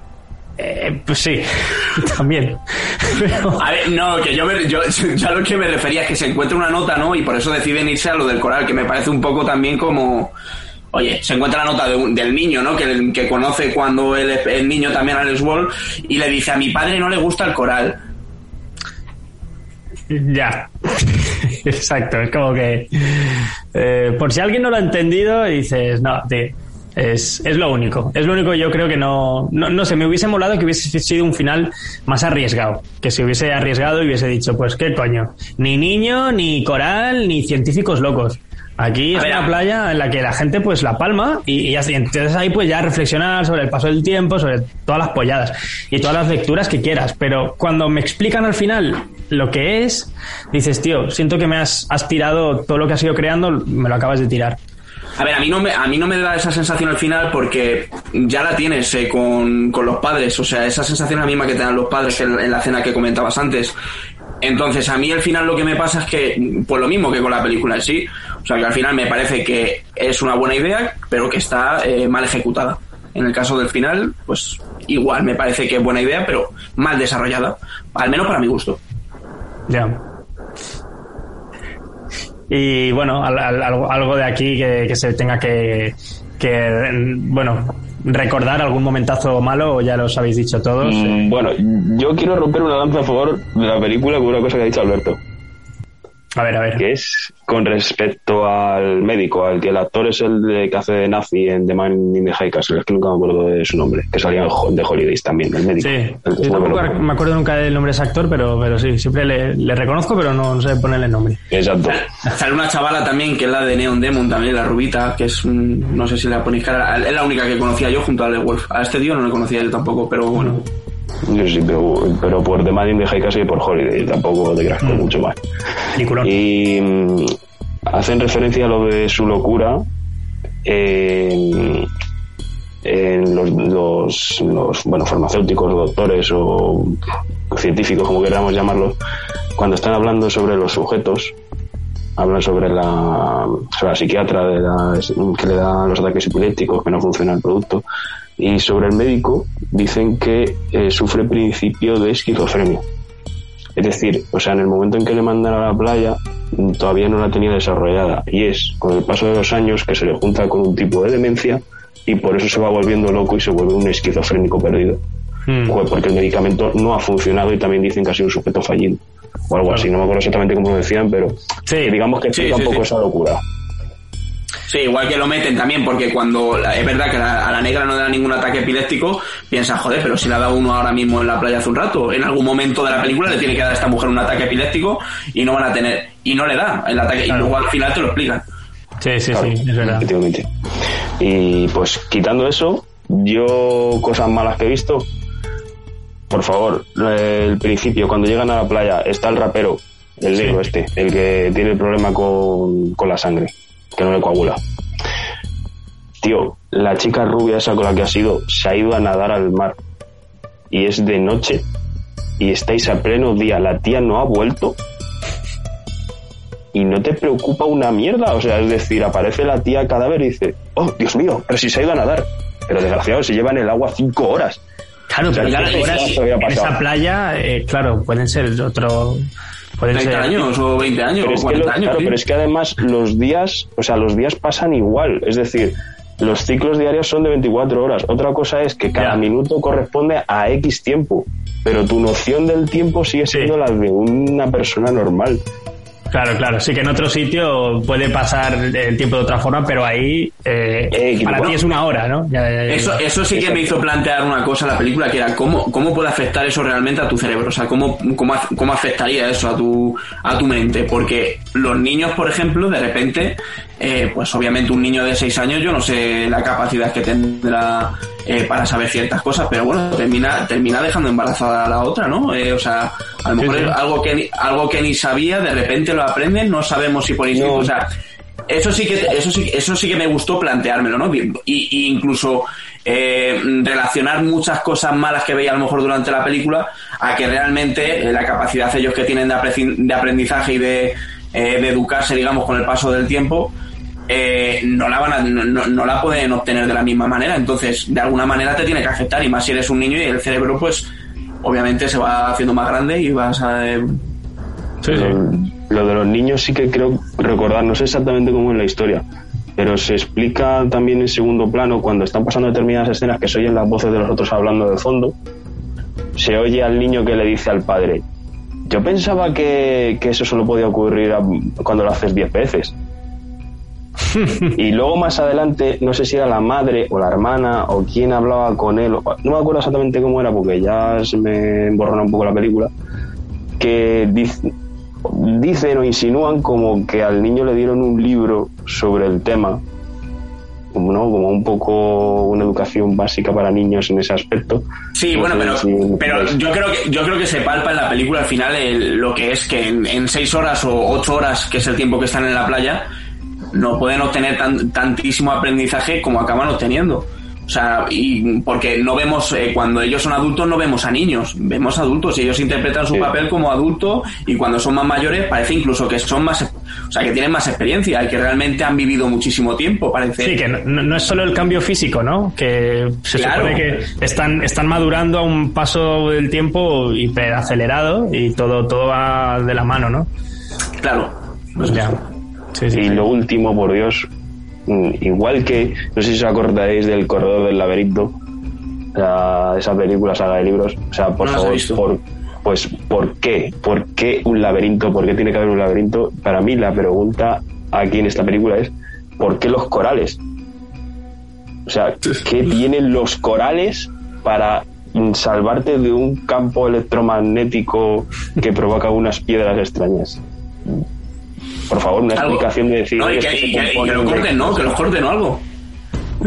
Eh, pues sí, [LAUGHS] también. Pero... A ver, no, que yo, me, yo, [LAUGHS] yo a lo que me refería es que se encuentra una nota, ¿no? Y por eso deciden irse a lo del coral, que me parece un poco también como oye, se encuentra la nota de un- del niño, ¿no? Que, que conoce cuando el, el niño también Alex Wall y le dice, a mi padre no le gusta el coral. Ya. [LAUGHS] Exacto, es como que. eh, por si alguien no lo ha entendido, dices, no, tío. Es, es lo único. Es lo único que yo creo que no, no. No sé, me hubiese molado que hubiese sido un final más arriesgado. Que se hubiese arriesgado y hubiese dicho, pues qué coño. Ni niño, ni coral, ni científicos locos. Aquí es ver, una playa en la que la gente pues la palma y. Y entonces ahí pues ya reflexionar sobre el paso del tiempo, sobre todas las polladas y todas las lecturas que quieras. Pero cuando me explican al final lo que es, dices, tío, siento que me has, has tirado todo lo que has ido creando, me lo acabas de tirar. A ver, a mí no me, a mí no me da esa sensación al final porque ya la tienes eh, con, con los padres. O sea, esa sensación es la misma que te dan los padres en, la cena que comentabas antes. Entonces, a mí al final lo que me pasa es que, pues lo mismo que con la película en sí. O sea, que al final me parece que es una buena idea, pero que está eh, mal ejecutada. En el caso del final, pues igual me parece que es buena idea, pero mal desarrollada. Al menos para mi gusto. Ya. Y bueno, al- al- algo, de aquí que, se tenga que, que, bueno, recordar algún momentazo malo, o ya los habéis dicho todos. Mm, Bueno, yo quiero romper una lanza a favor de la película con una cosa que ha dicho Alberto, A ver, a ver. que es con respecto al médico, al que el actor es el de, que hace de nazi en The Man in the High Castle, es que nunca me acuerdo de su nombre, que salía de Holidays también, el médico. Sí, el vuelve tampoco loco. me acuerdo nunca del nombre de ese actor, pero, pero sí, siempre le, le reconozco, pero no, no sé ponerle nombre. Exacto. Sale una chavala también, que es la de Neon Demon, también, la rubita, que es, un- no sé si la ponéis cara, es la única que conocía yo junto a Le Wolf. A este tío no le conocía yo tampoco, pero bueno. Yo sí, pero, pero por The the High Castle y por Holiday, tampoco te creas con mucho más. Y mm, hacen referencia a lo de su locura en, en los, los, los, bueno, farmacéuticos, doctores o científicos, como queramos llamarlos, cuando están hablando sobre los sujetos, hablan sobre la, sobre la psiquiatra de la, que le da los ataques epilépticos, que no funciona el producto, y sobre el médico dicen que eh, sufre principio de esquizofrenia. Es decir, o sea, en el momento en que le mandan a la playa, mm, todavía no la tenía desarrollada. Y es con el paso de los años que se le junta con un tipo de demencia y por eso se va volviendo loco y se vuelve un esquizofrénico perdido. Mm. Joder, porque el medicamento no ha funcionado y también dicen que ha sido un sujeto fallido. O algo así, no me acuerdo exactamente cómo lo decían, pero Sí. digamos que Sí, explica sí, un poco sí. esa locura. Sí, igual que lo meten también, porque cuando es verdad que la- a la negra no le da ningún ataque epiléptico, piensa, joder, pero si le ha dado uno ahora mismo en la playa hace un rato, en algún momento de la película le tiene que dar a esta mujer un ataque epiléptico y no van a tener, y no le da el ataque, Claro. y luego al final te lo explican. Sí, sí, Claro, sí, es verdad. efectivamente. Y pues quitando eso, yo cosas malas que he visto, por favor, el principio, cuando llegan a la playa, está el rapero, el negro este, el que tiene el problema con, con la sangre, que no le coagula. Tío, la chica rubia esa con la que ha sido, se ha ido a nadar al mar. Y es de noche. Y estáis a pleno día. La tía no ha vuelto y no te preocupa una mierda. O sea, es decir, aparece la tía cadáver y dice, oh, Dios mío, pero si se ha ido a nadar. Pero desgraciado, se lleva en el agua cinco horas. Claro, pero O sea, ya ¿qué horas cosas había en esa playa, eh, claro, pueden ser otro. Pueden 30 ser. años o 20 años Pero o es, que 40 lo- años. claro, sí. pero es que además los días, o sea, los días pasan igual. Es decir, los ciclos diarios son de 24 horas. Otra cosa es que cada Ya. minuto corresponde a X tiempo. Pero tu noción del tiempo sigue Sí. siendo la de una persona normal. Claro, claro. Sí que en otro sitio puede pasar el tiempo de otra forma, pero ahí eh, Eh, para bueno. ti es una hora, ¿no? Ya, ya, ya. Eso, eso sí que me hizo plantear una cosa la película, que era cómo, cómo puede afectar eso realmente a tu cerebro, o sea, cómo, cómo, cómo afectaría eso a tu, a tu mente, porque los niños, por ejemplo, de repente, eh, pues obviamente un niño de 6 años, yo no sé la capacidad que tendrá eh, para saber ciertas cosas, pero bueno, termina, termina dejando embarazada a la otra, ¿no? Eh, o sea, a lo mejor sí. algo que, ni- algo que ni sabía, de repente lo aprenden, no sabemos si por instinto, No. o sea, eso sí que eso sí eso sí que me gustó planteármelo no y, y incluso eh, relacionar muchas cosas malas que veía a lo mejor durante la película a que realmente eh, la capacidad ellos que tienen de aprendizaje y de, eh, de educarse digamos con el paso del tiempo eh, no la van a, no, no- la pueden obtener de la misma manera entonces de alguna manera te tiene que afectar y más si eres un niño y el cerebro pues obviamente se va haciendo más grande y vas a eh, Sí, sí. Lo, lo de los niños sí que creo recordar, no sé exactamente cómo es la historia, pero se explica también en segundo plano cuando están pasando determinadas escenas que se oyen las voces de los otros hablando de fondo. Se oye al niño que le dice al padre, yo pensaba que, que eso solo podía ocurrir a- cuando lo haces 10 veces. Y luego más adelante, no sé si era la madre o la hermana o quién hablaba con él, no me acuerdo exactamente cómo era porque ya se me emborrona un poco la película, que dic- dicen o insinúan como que al niño le dieron un libro sobre el tema, como, ¿no? como un poco una educación básica para niños en ese aspecto. Sí, No bueno, pero, pero yo creo que yo creo que se palpa en la película al final el- lo que es que en, en seis horas o ocho horas, que es el tiempo que están en la playa, no pueden obtener tan- tantísimo aprendizaje como acaban obteniendo. O sea, y porque no vemos, eh, cuando ellos son adultos no vemos a niños, vemos adultos y ellos interpretan su Sí. papel como adulto y cuando son más mayores parece incluso que son más, o sea, que tienen más experiencia y que realmente han vivido muchísimo tiempo, parece. Sí, que no, no es solo el cambio físico, ¿no? Que se Claro. supone que están, están madurando a un paso del tiempo hiperacelerado y todo, todo va de la mano, ¿no? Claro. Pues Ya. Sí, sí, Y sí. lo último, por Dios, mm, igual que, no sé si os acordáis del Corredor del Laberinto, la- esa película, saga de libros, o sea, por No favor, por, pues, ¿por qué? ¿Por qué un laberinto? ¿Por qué tiene que haber un laberinto? Para mí la pregunta aquí en esta película es, ¿por qué los corales? O sea, ¿qué tienen los corales para mm, salvarte de un campo electromagnético que provoca unas piedras extrañas? Por favor, una Algo. explicación de decir... No, y que, se y que- y que compone lo corten, ¿no? Que los corten o algo.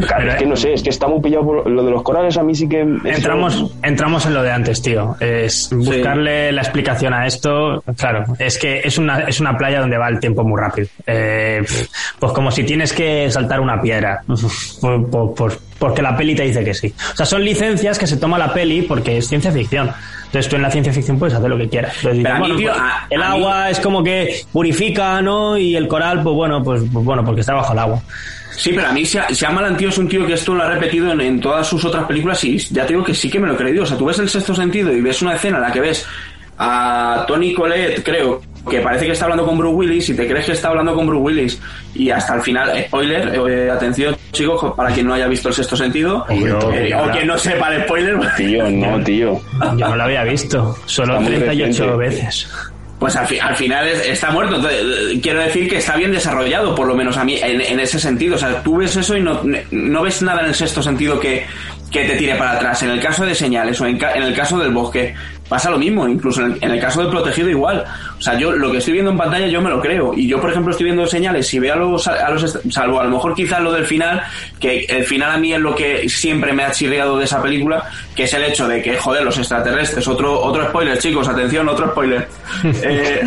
Claro, es que no sé, es que está muy pillado por lo de los corales. A mí sí que. Entramos, entramos en lo de antes, tío. Es buscarle la explicación a esto. Claro, es que es una, es una playa donde va el tiempo muy rápido. Eh, pues como si tienes que saltar una piedra. [LAUGHS] Por- por- por- porque la peli te dice que sí. O sea, son licencias que se toma la peli porque es ciencia ficción. Entonces tú en la ciencia ficción puedes hacer lo que quieras. Entonces Pero dices, a mí, bueno, tío, pues, a- el a mí- agua es como que purifica, ¿no? Y el coral, pues bueno, pues, pues bueno, porque está bajo el agua. Sí, pero a mí Shyamalan, tío, es un tío que esto lo ha repetido en, en todas sus otras películas y ya te digo que sí que me lo he creído. O sea, tú ves el sexto sentido y ves una escena en la que ves a Tony Collette, creo, que parece que está hablando con Bruce Willis y te crees que está hablando con Bruce Willis y hasta el final, spoiler, eh, atención chicos, para quien no haya visto el sexto sentido eh, o quien no sepa el spoiler, [LAUGHS] Tío, no, tío. Yo no lo había visto. Solo Está muy 38 reciente. veces. pues al, fi- al final es- está muerto. Entonces, eh, quiero decir que está bien desarrollado, por lo menos a mí, en, en ese sentido. O sea, tú ves eso y no, no ves nada en el sexto sentido que, que te tire para atrás. En el caso de señales o en, ca- en el caso del bosque pasa lo mismo. Incluso en el, en el caso del protegido igual. O sea, yo lo que estoy viendo en pantalla yo me lo creo. Y yo, por ejemplo, estoy viendo señales y veo a los, a los salvo a lo mejor quizás lo del final, que el final a mí es lo que siempre me ha chirriado de esa película, que es el hecho de que, joder, los extraterrestres, otro, otro spoiler, chicos, atención, otro spoiler. [LAUGHS] Eh,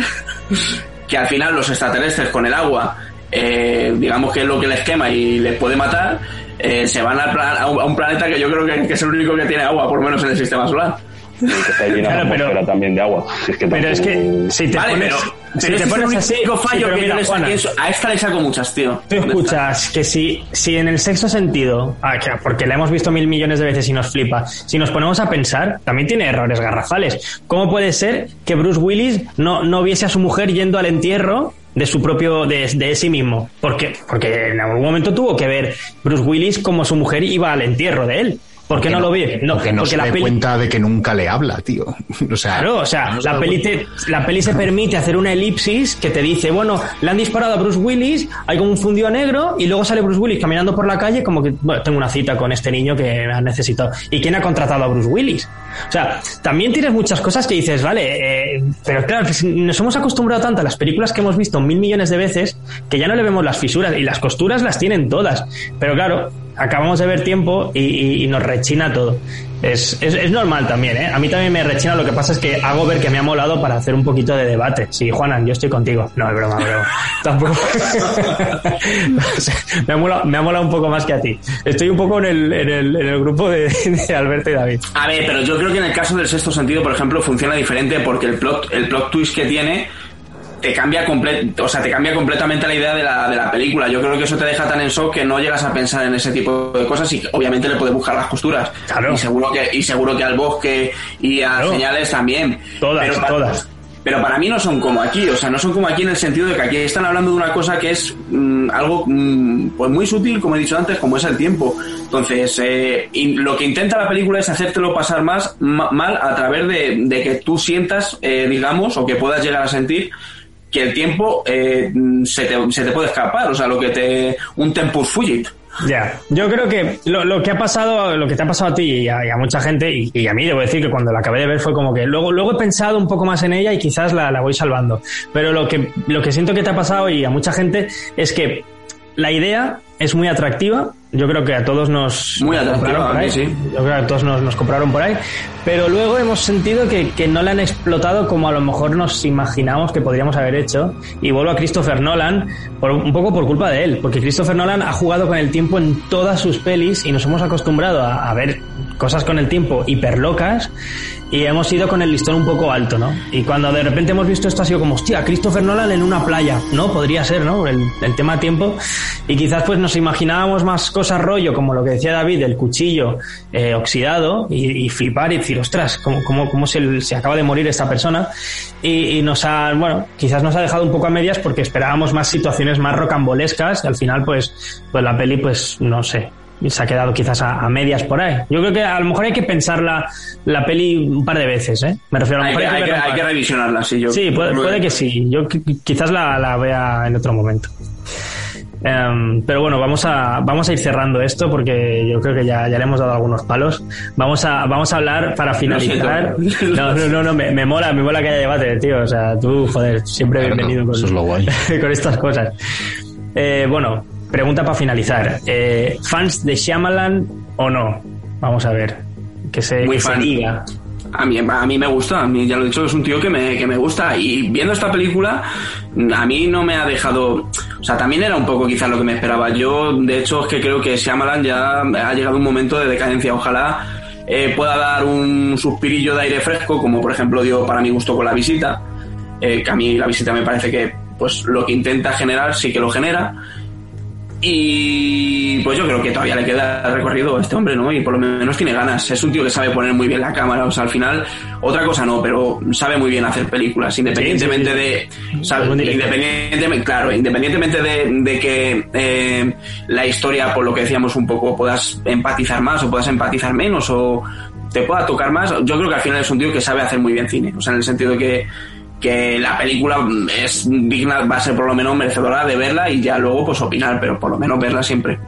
que al final los extraterrestres con el agua, eh, digamos que es lo que les quema y les puede matar, eh, se van a, un, a un planeta que yo creo que, que es el único que tiene agua, por lo menos en el sistema solar. Que está llena Claro, la pero- atmósfera también de agua. Si es que Pero es que si te vale, pones, pero, si pero te ese pones es el así, único fallo sí, que mira, yo le Juana, saqué eso- a esta le saco muchas, tío. Tú escuchas que si, si en el sexto sentido, ah, que- porque la hemos visto mil millones de veces y nos flipa, si nos ponemos a pensar, también tiene errores garrafales. ¿Cómo puede ser que Bruce Willis no, no viese a su mujer yendo al entierro de su propio, de, de sí mismo? Porque, porque en algún momento tuvo que ver Bruce Willis como su mujer iba al entierro de él. ¿Por qué no, lo ve? No, porque no se la da peli- cuenta de que nunca le habla, tío. [LAUGHS] O sea, Claro, o sea, no se da la peli, te- la peli se permite hacer una elipsis que te dice, bueno, le han disparado a Bruce Willis, hay como un fundido negro, y luego sale Bruce Willis caminando por la calle como que, bueno, tengo una cita con este niño que me ha necesitado. ¿Y quién ha contratado a Bruce Willis? O sea, también tienes muchas cosas que dices, vale, eh, pero claro, nos hemos acostumbrado tanto a las películas que hemos visto mil millones de veces que ya no le vemos las fisuras y las costuras las tienen todas. Pero claro, acabamos de ver tiempo y, y- y nos rechina todo. Es, es, es normal también, ¿eh? A mí también me rechina, lo que pasa es que hago ver que me ha molado para hacer un poquito de debate. Sí, Juanan, yo estoy contigo. No, es broma, broma. [LAUGHS] Tampoco. [LAUGHS] Me, ha molado, me ha molado un poco más que a ti. Estoy un poco en el, en el, en el grupo de, de Alberto y David. A ver, pero yo creo que en el caso del sexto sentido, por ejemplo, funciona diferente porque el plot, el plot twist que tiene te cambia o sea, te cambia completamente la idea de la, de la película. Yo creo que eso te deja tan en shock que no llegas a pensar en ese tipo de cosas y obviamente le puedes buscar las costuras. Claro. Y seguro que, y seguro que al bosque y a Claro. señales también. Todas, Pero todas. pero para mí no son como aquí, o sea, no son como aquí en el sentido de que aquí están hablando de una cosa que es mm, algo mm, pues muy sutil, como he dicho antes, como es el tiempo. Entonces, eh, y lo que intenta la película es hacértelo pasar más ma- mal a través de, de que tú sientas, eh, digamos, o que puedas llegar a sentir que el tiempo eh, se, te, se te puede escapar, o sea, lo que te... un tempus fugit. Ya, yo creo que lo, lo que ha pasado, lo que te ha pasado a ti y a, y a mucha gente, y, y a mí debo decir que cuando la acabé de ver fue como que luego, luego he pensado un poco más en ella y quizás la, la voy salvando. Pero lo que, lo que siento que te ha pasado y a mucha gente es que la idea es muy atractiva. Yo creo que a todos nos, Muy atractiva, por ahí. sí. Yo creo que a todos nos, nos compraron por ahí. Pero luego hemos sentido que, que no la han explotado como a lo mejor nos imaginamos que podríamos haber hecho. Y vuelvo a Christopher Nolan, por, un poco por culpa de él. Porque Christopher Nolan ha jugado con el tiempo en todas sus pelis y nos hemos acostumbrado a, a ver cosas con el tiempo hiper locas y hemos ido con el listón un poco alto, ¿no? Y cuando de repente hemos visto esto ha sido como, hostia, Christopher Nolan en una playa, ¿no? Podría ser, ¿no? El, el tema tiempo. Y quizás pues nos imaginábamos más cosas rollo, como lo que decía David, el cuchillo eh, oxidado y, y flipar y decir, ostras, ¿cómo, cómo, cómo se, se acaba de morir esta persona? Y, y nos ha, bueno, quizás nos ha dejado un poco a medias porque esperábamos más situaciones más rocambolescas y al final pues, pues la peli pues no sé, se ha quedado quizás a, a medias por ahí. Yo creo que a lo mejor hay que pensar la, la peli un par de veces, ¿eh? Me refiero a lo Hay mejor que, hay, que, hay que revisionarla, sí. Yo, Sí, puede, puede que sí. Yo qui- quizás la, la vea en otro momento. Em, pero bueno, vamos a, vamos a ir cerrando esto porque yo creo que ya, ya le hemos dado algunos palos. Vamos a, vamos a hablar para finalizar. [LAUGHS] No, no, no, no, me, me mola, me mola que haya debate, tío. O sea, tú, joder, siempre Claro, bienvenido con, eso es lo guay. [LAUGHS] con estas cosas. Eh, bueno, pregunta para finalizar. Eh, ¿Fans de Shyamalan o no? Vamos a ver. Que se, Muy que se fan. diga. A mí, a mí me gusta, a mí ya lo he dicho, es un tío que me, que me gusta y viendo esta película a mí no me ha dejado, o sea, también era un poco quizás lo que me esperaba. Yo, de hecho, es que creo que Shyamalan ya ha llegado un momento de decadencia. Ojalá eh, pueda dar un suspirillo de aire fresco, como por ejemplo dio para mi gusto con la visita, eh, que a mí la visita me parece que pues lo que intenta generar sí que lo genera. Y pues yo creo que todavía le queda recorrido a este hombre, ¿no? Y por lo menos tiene ganas. Es un tío que sabe poner muy bien la cámara. O sea, al final, otra cosa no, pero sabe muy bien hacer películas, independientemente de. sabe- independientemente, claro, independientemente de, de que eh, la historia, por lo que decíamos un poco, puedas empatizar más o puedas empatizar menos o te pueda tocar más. Yo creo que al final es un tío que sabe hacer muy bien cine. O sea, en el sentido de que que la película es digna, va a ser por lo menos merecedora de verla y ya luego pues opinar, pero por lo menos verla siempre.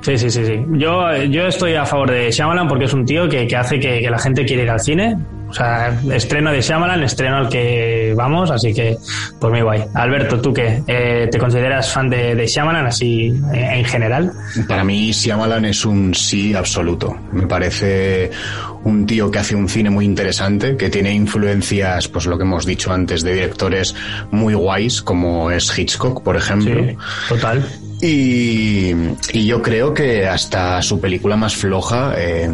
Sí, sí, sí, sí. Yo, yo estoy a favor de Shyamalan porque es un tío que, que hace que, que la gente quiera ir al cine. O sea, estreno de Shyamalan, estreno al que vamos, así que por muy guay. Alberto, ¿tú qué? Eh, ¿Te consideras fan de, de Shyamalan así eh, en general? Para mí, Shyamalan es un sí absoluto. Me parece un tío que hace un cine muy interesante, que tiene influencias, pues lo que hemos dicho antes, de directores muy guays, como es Hitchcock, por ejemplo. Sí, total. Y, y yo creo que hasta su película más floja eh,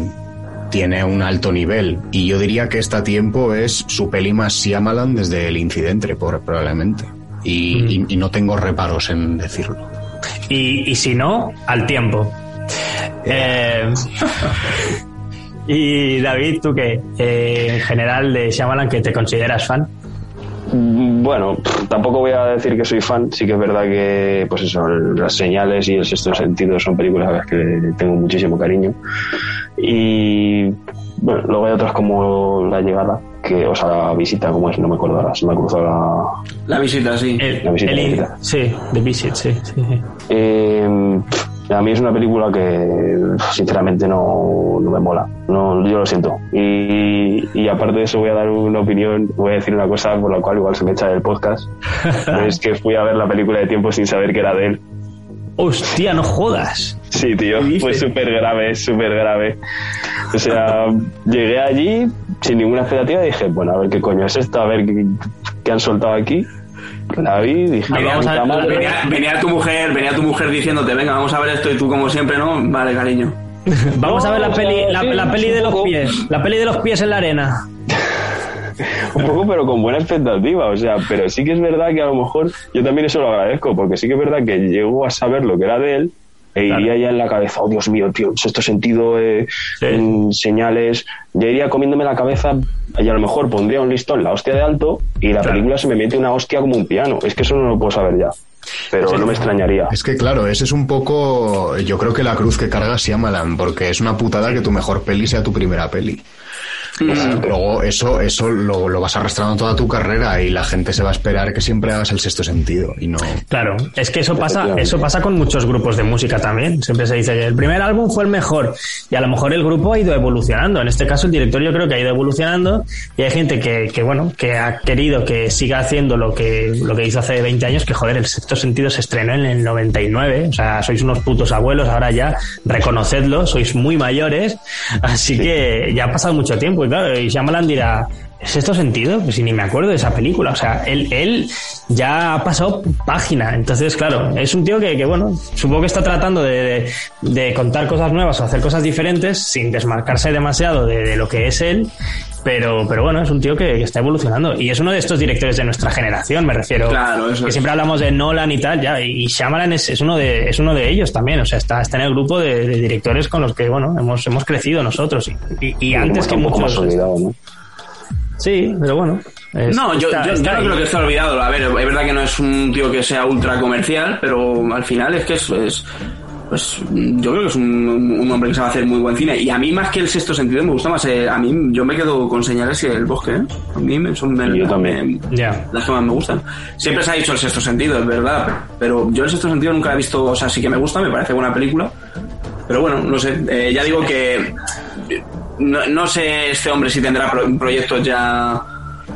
tiene un alto nivel. Y yo diría que este tiempo es su peli más Shyamalan desde el incidente, por, probablemente. Y, y- y no tengo reparos en decirlo. Y, y si no, al tiempo. Eh, [LAUGHS] y David, ¿tú qué? Eh, en general de Shyamalan, que te consideras fan. Mm, Bueno, tampoco voy a decir que soy fan, sí que es verdad que, pues eso, las señales y el sexto sentido son películas a las que le tengo muchísimo cariño. Y bueno, luego hay otras como La Llegada, que, o sea, La Visita, como es, no me acuerdo ahora, se me ha cruzado la. La visita, sí. El, La visita, el- la visita. sí, The Visit, sí. sí, sí. Eh, a mí es una película que sinceramente no, no me mola, no, yo lo siento. Y, y aparte de eso voy a dar una opinión, voy a decir una cosa por la cual igual se me echa del podcast. [LAUGHS] es que fui a ver la película de tiempo sin saber que era de él. Hostia, no jodas. Sí, tío, ¿Qué fue súper grave, súper grave. O sea, llegué allí sin ninguna expectativa y dije, bueno, a ver qué coño es esto, a ver qué, qué han soltado aquí. La vi, dije, vamos a ver. Venía, venía tu mujer, venía tu mujer diciéndote, venga, vamos a ver esto y tú como siempre, ¿no? Vale, cariño. [LAUGHS] Vamos a ver la peli, la, sí, la peli de los pies. La peli de los pies en la arena. [LAUGHS] un poco pero con buena expectativa, o sea, pero sí que es verdad que a lo mejor yo también eso lo agradezco, porque sí que es verdad que llego a saber lo que era de él, e iría ya en la cabeza, oh Dios mío, tío, sexto sentido, eh, en señales, ya iría comiéndome la cabeza y a lo mejor pondría un listón, la hostia de alto, y la película se me mete una hostia como un piano. Es que eso no lo puedo saber ya. Pero no me extrañaría. Es que claro, ese es un poco, yo creo que la cruz que carga Shyamalan, porque es una putada que tu mejor peli sea tu primera peli. Luego eso, eso lo, lo, vas arrastrando toda tu carrera y la gente se va a esperar que siempre hagas el sexto sentido y no. Claro, es que eso pasa, eso pasa con muchos grupos de música también. Siempre se dice que el primer álbum fue el mejor y a lo mejor el grupo ha ido evolucionando. En este caso el director yo creo que ha ido evolucionando y hay gente que, que bueno, que ha querido que siga haciendo lo que, lo que hizo hace 20 años, que joder, el sexto sentido se estrenó en el 99. O sea, sois unos putos abuelos ahora ya, reconocedlo, sois muy mayores. Así que ya ha pasado mucho tiempo y claro, y Shyamalan dirá, ¿es esto sentido? Pues si ni me acuerdo de esa película. O sea, él, él ya ha pasado página. Entonces, claro, es un tío que, que bueno, supongo que está tratando de, de, contar cosas nuevas o hacer cosas diferentes sin desmarcarse demasiado de, de lo que es él. Pero, pero bueno, es un tío que, que, está evolucionando. Y es uno de estos directores de nuestra generación, me refiero. Claro, eso que es. siempre hablamos de Nolan y tal, ya. Y Shyamalan es, es, uno, de, es uno de ellos también. O sea, está, está en el grupo de, de directores con los que, bueno, hemos, hemos crecido nosotros. Y, y, y antes que muchos. Olvidado, ¿no? Sí, pero bueno. Es, no, yo, está, yo, está yo no creo que esté olvidado. A ver, es verdad que no es un tío que sea ultra comercial, pero al final es que es, es pues yo creo que es un, un, hombre que sabe hacer muy buen cine. Y a mí, más que el sexto sentido, me gusta más. Eh, a mí, yo me quedo con señales y el bosque. ¿eh? A mí son me, yo también. Me, yeah. las que más me gustan. Siempre se ha dicho el sexto sentido, es verdad. Pero yo el sexto sentido nunca he visto. O sea, sí que me gusta, me parece buena película. Pero bueno, no sé. Eh, ya digo que. No, no, sé este hombre si tendrá pro, proyectos ya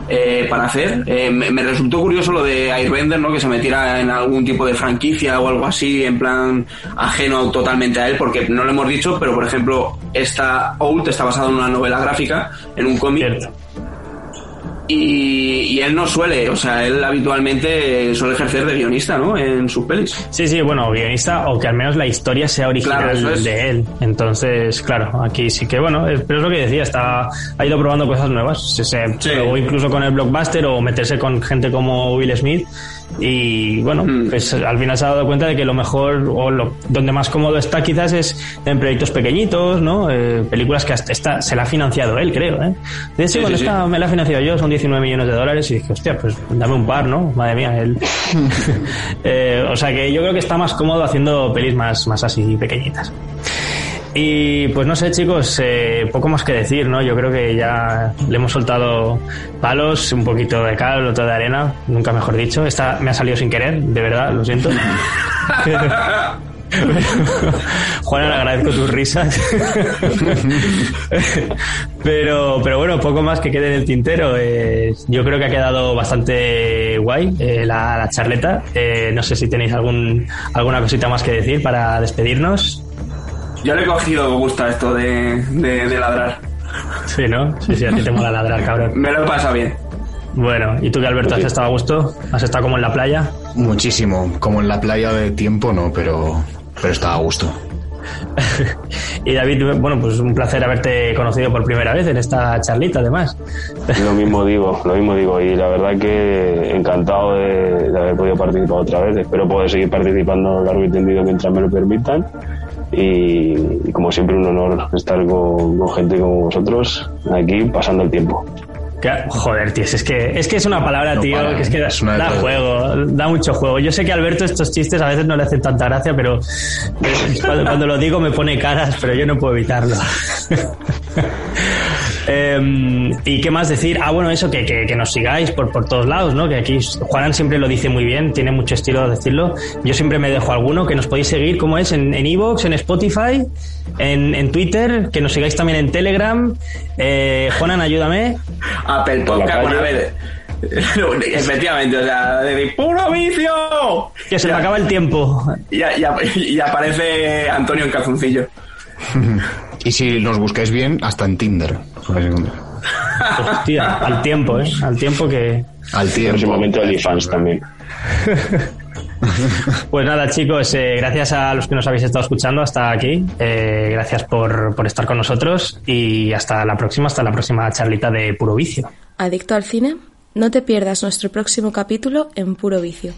eh, para hacer. Eh, me, me, resultó curioso lo de Airbender, ¿no? Que se metiera en algún tipo de franquicia o algo así, en plan ajeno totalmente a él, porque no lo hemos dicho, pero por ejemplo, esta Old está basada en una novela gráfica, en un cómic. Y, y, él no suele, o sea, él habitualmente suele ejercer de guionista, ¿no? En sus pelis. Sí, sí, bueno, guionista o que al menos la historia sea original claro, es. de él. Entonces, claro, aquí sí que, bueno, pero es lo que decía, está, ha ido probando cosas nuevas. Se, se sí. O incluso con el blockbuster o meterse con gente como Will Smith. Y bueno, mm. pues al final se ha dado cuenta de que lo mejor o lo, donde más cómodo está quizás es en proyectos pequeñitos, ¿no? Eh, películas que hasta esta, se la ha financiado él, creo, ¿eh? De hecho, sí, cuando sí, esta me la he financiado yo, son 19 millones de dólares y dije, hostia, pues dame un par, ¿no? Madre mía, él. [LAUGHS] [LAUGHS] eh, o sea que yo creo que está más cómodo haciendo pelis más, más así pequeñitas. Y pues no sé, chicos, eh, poco más que decir, ¿no? Yo creo que ya le hemos soltado palos, un poquito de cal, otro de arena, nunca mejor dicho. Esta me ha salido sin querer, de verdad, lo siento. [LAUGHS] Juan, le agradezco tus risas. pero, pero bueno, poco más que quede en el tintero. Eh, yo creo que ha quedado bastante guay eh, la, la, charleta. Eh, no sé si tenéis algún, alguna cosita más que decir para despedirnos. Yo le he cogido gusto a esto de, de, de ladrar. Sí, ¿no? Sí, sí, a ti te mola ladrar, cabrón. Me lo pasa bien. Bueno, ¿y tú que Alberto has estado a gusto? ¿Has estado como en la playa? Muchísimo, como en la playa de tiempo no, pero, pero estaba a gusto. [LAUGHS] y David, bueno, pues un placer haberte conocido por primera vez en esta charlita, además. Lo mismo digo, lo mismo digo, y la verdad que encantado de, de haber podido participar otra vez. Espero poder seguir participando largo y tendido mientras me lo permitan. Y, y, como siempre un honor estar con, con, gente como vosotros aquí pasando el tiempo. Joder, tío, es que es que es una palabra, no, tío, para, que es que es da juego, da mucho juego. Yo sé que a Alberto estos chistes a veces no le hacen tanta gracia, pero [LAUGHS] cuando, cuando lo digo me pone caras, pero yo no puedo evitarlo. [LAUGHS] Eh, ¿Y qué más decir? Ah, bueno, eso, que, que, que, nos sigáis por, por todos lados, ¿no? Que aquí Juanan siempre lo dice muy bien, tiene mucho estilo decirlo. Yo siempre me dejo alguno, que nos podéis seguir, como es, en Evox, en, en, Spotify, en, en, Twitter, que nos sigáis también en Telegram. Eh, Juanan, ayúdame. Apple Podcast, bueno, a ver. [LAUGHS] Efectivamente, o sea, de puro vicio. Que se ya, me acaba el tiempo. Y, y, y aparece Antonio en calzoncillo. [LAUGHS] Y si nos buscáis bien, hasta en Tinder. Hostia, al tiempo, ¿eh? Al tiempo que... Al tiempo. Próximamente OnlyFans también. [LAUGHS] Pues nada, chicos, eh, gracias a los que nos habéis estado escuchando hasta aquí. Eh, gracias por, por estar con nosotros y hasta la próxima, hasta la próxima charlita de Puro Vicio. ¿Adicto al cine? No te pierdas nuestro próximo capítulo en Puro Vicio.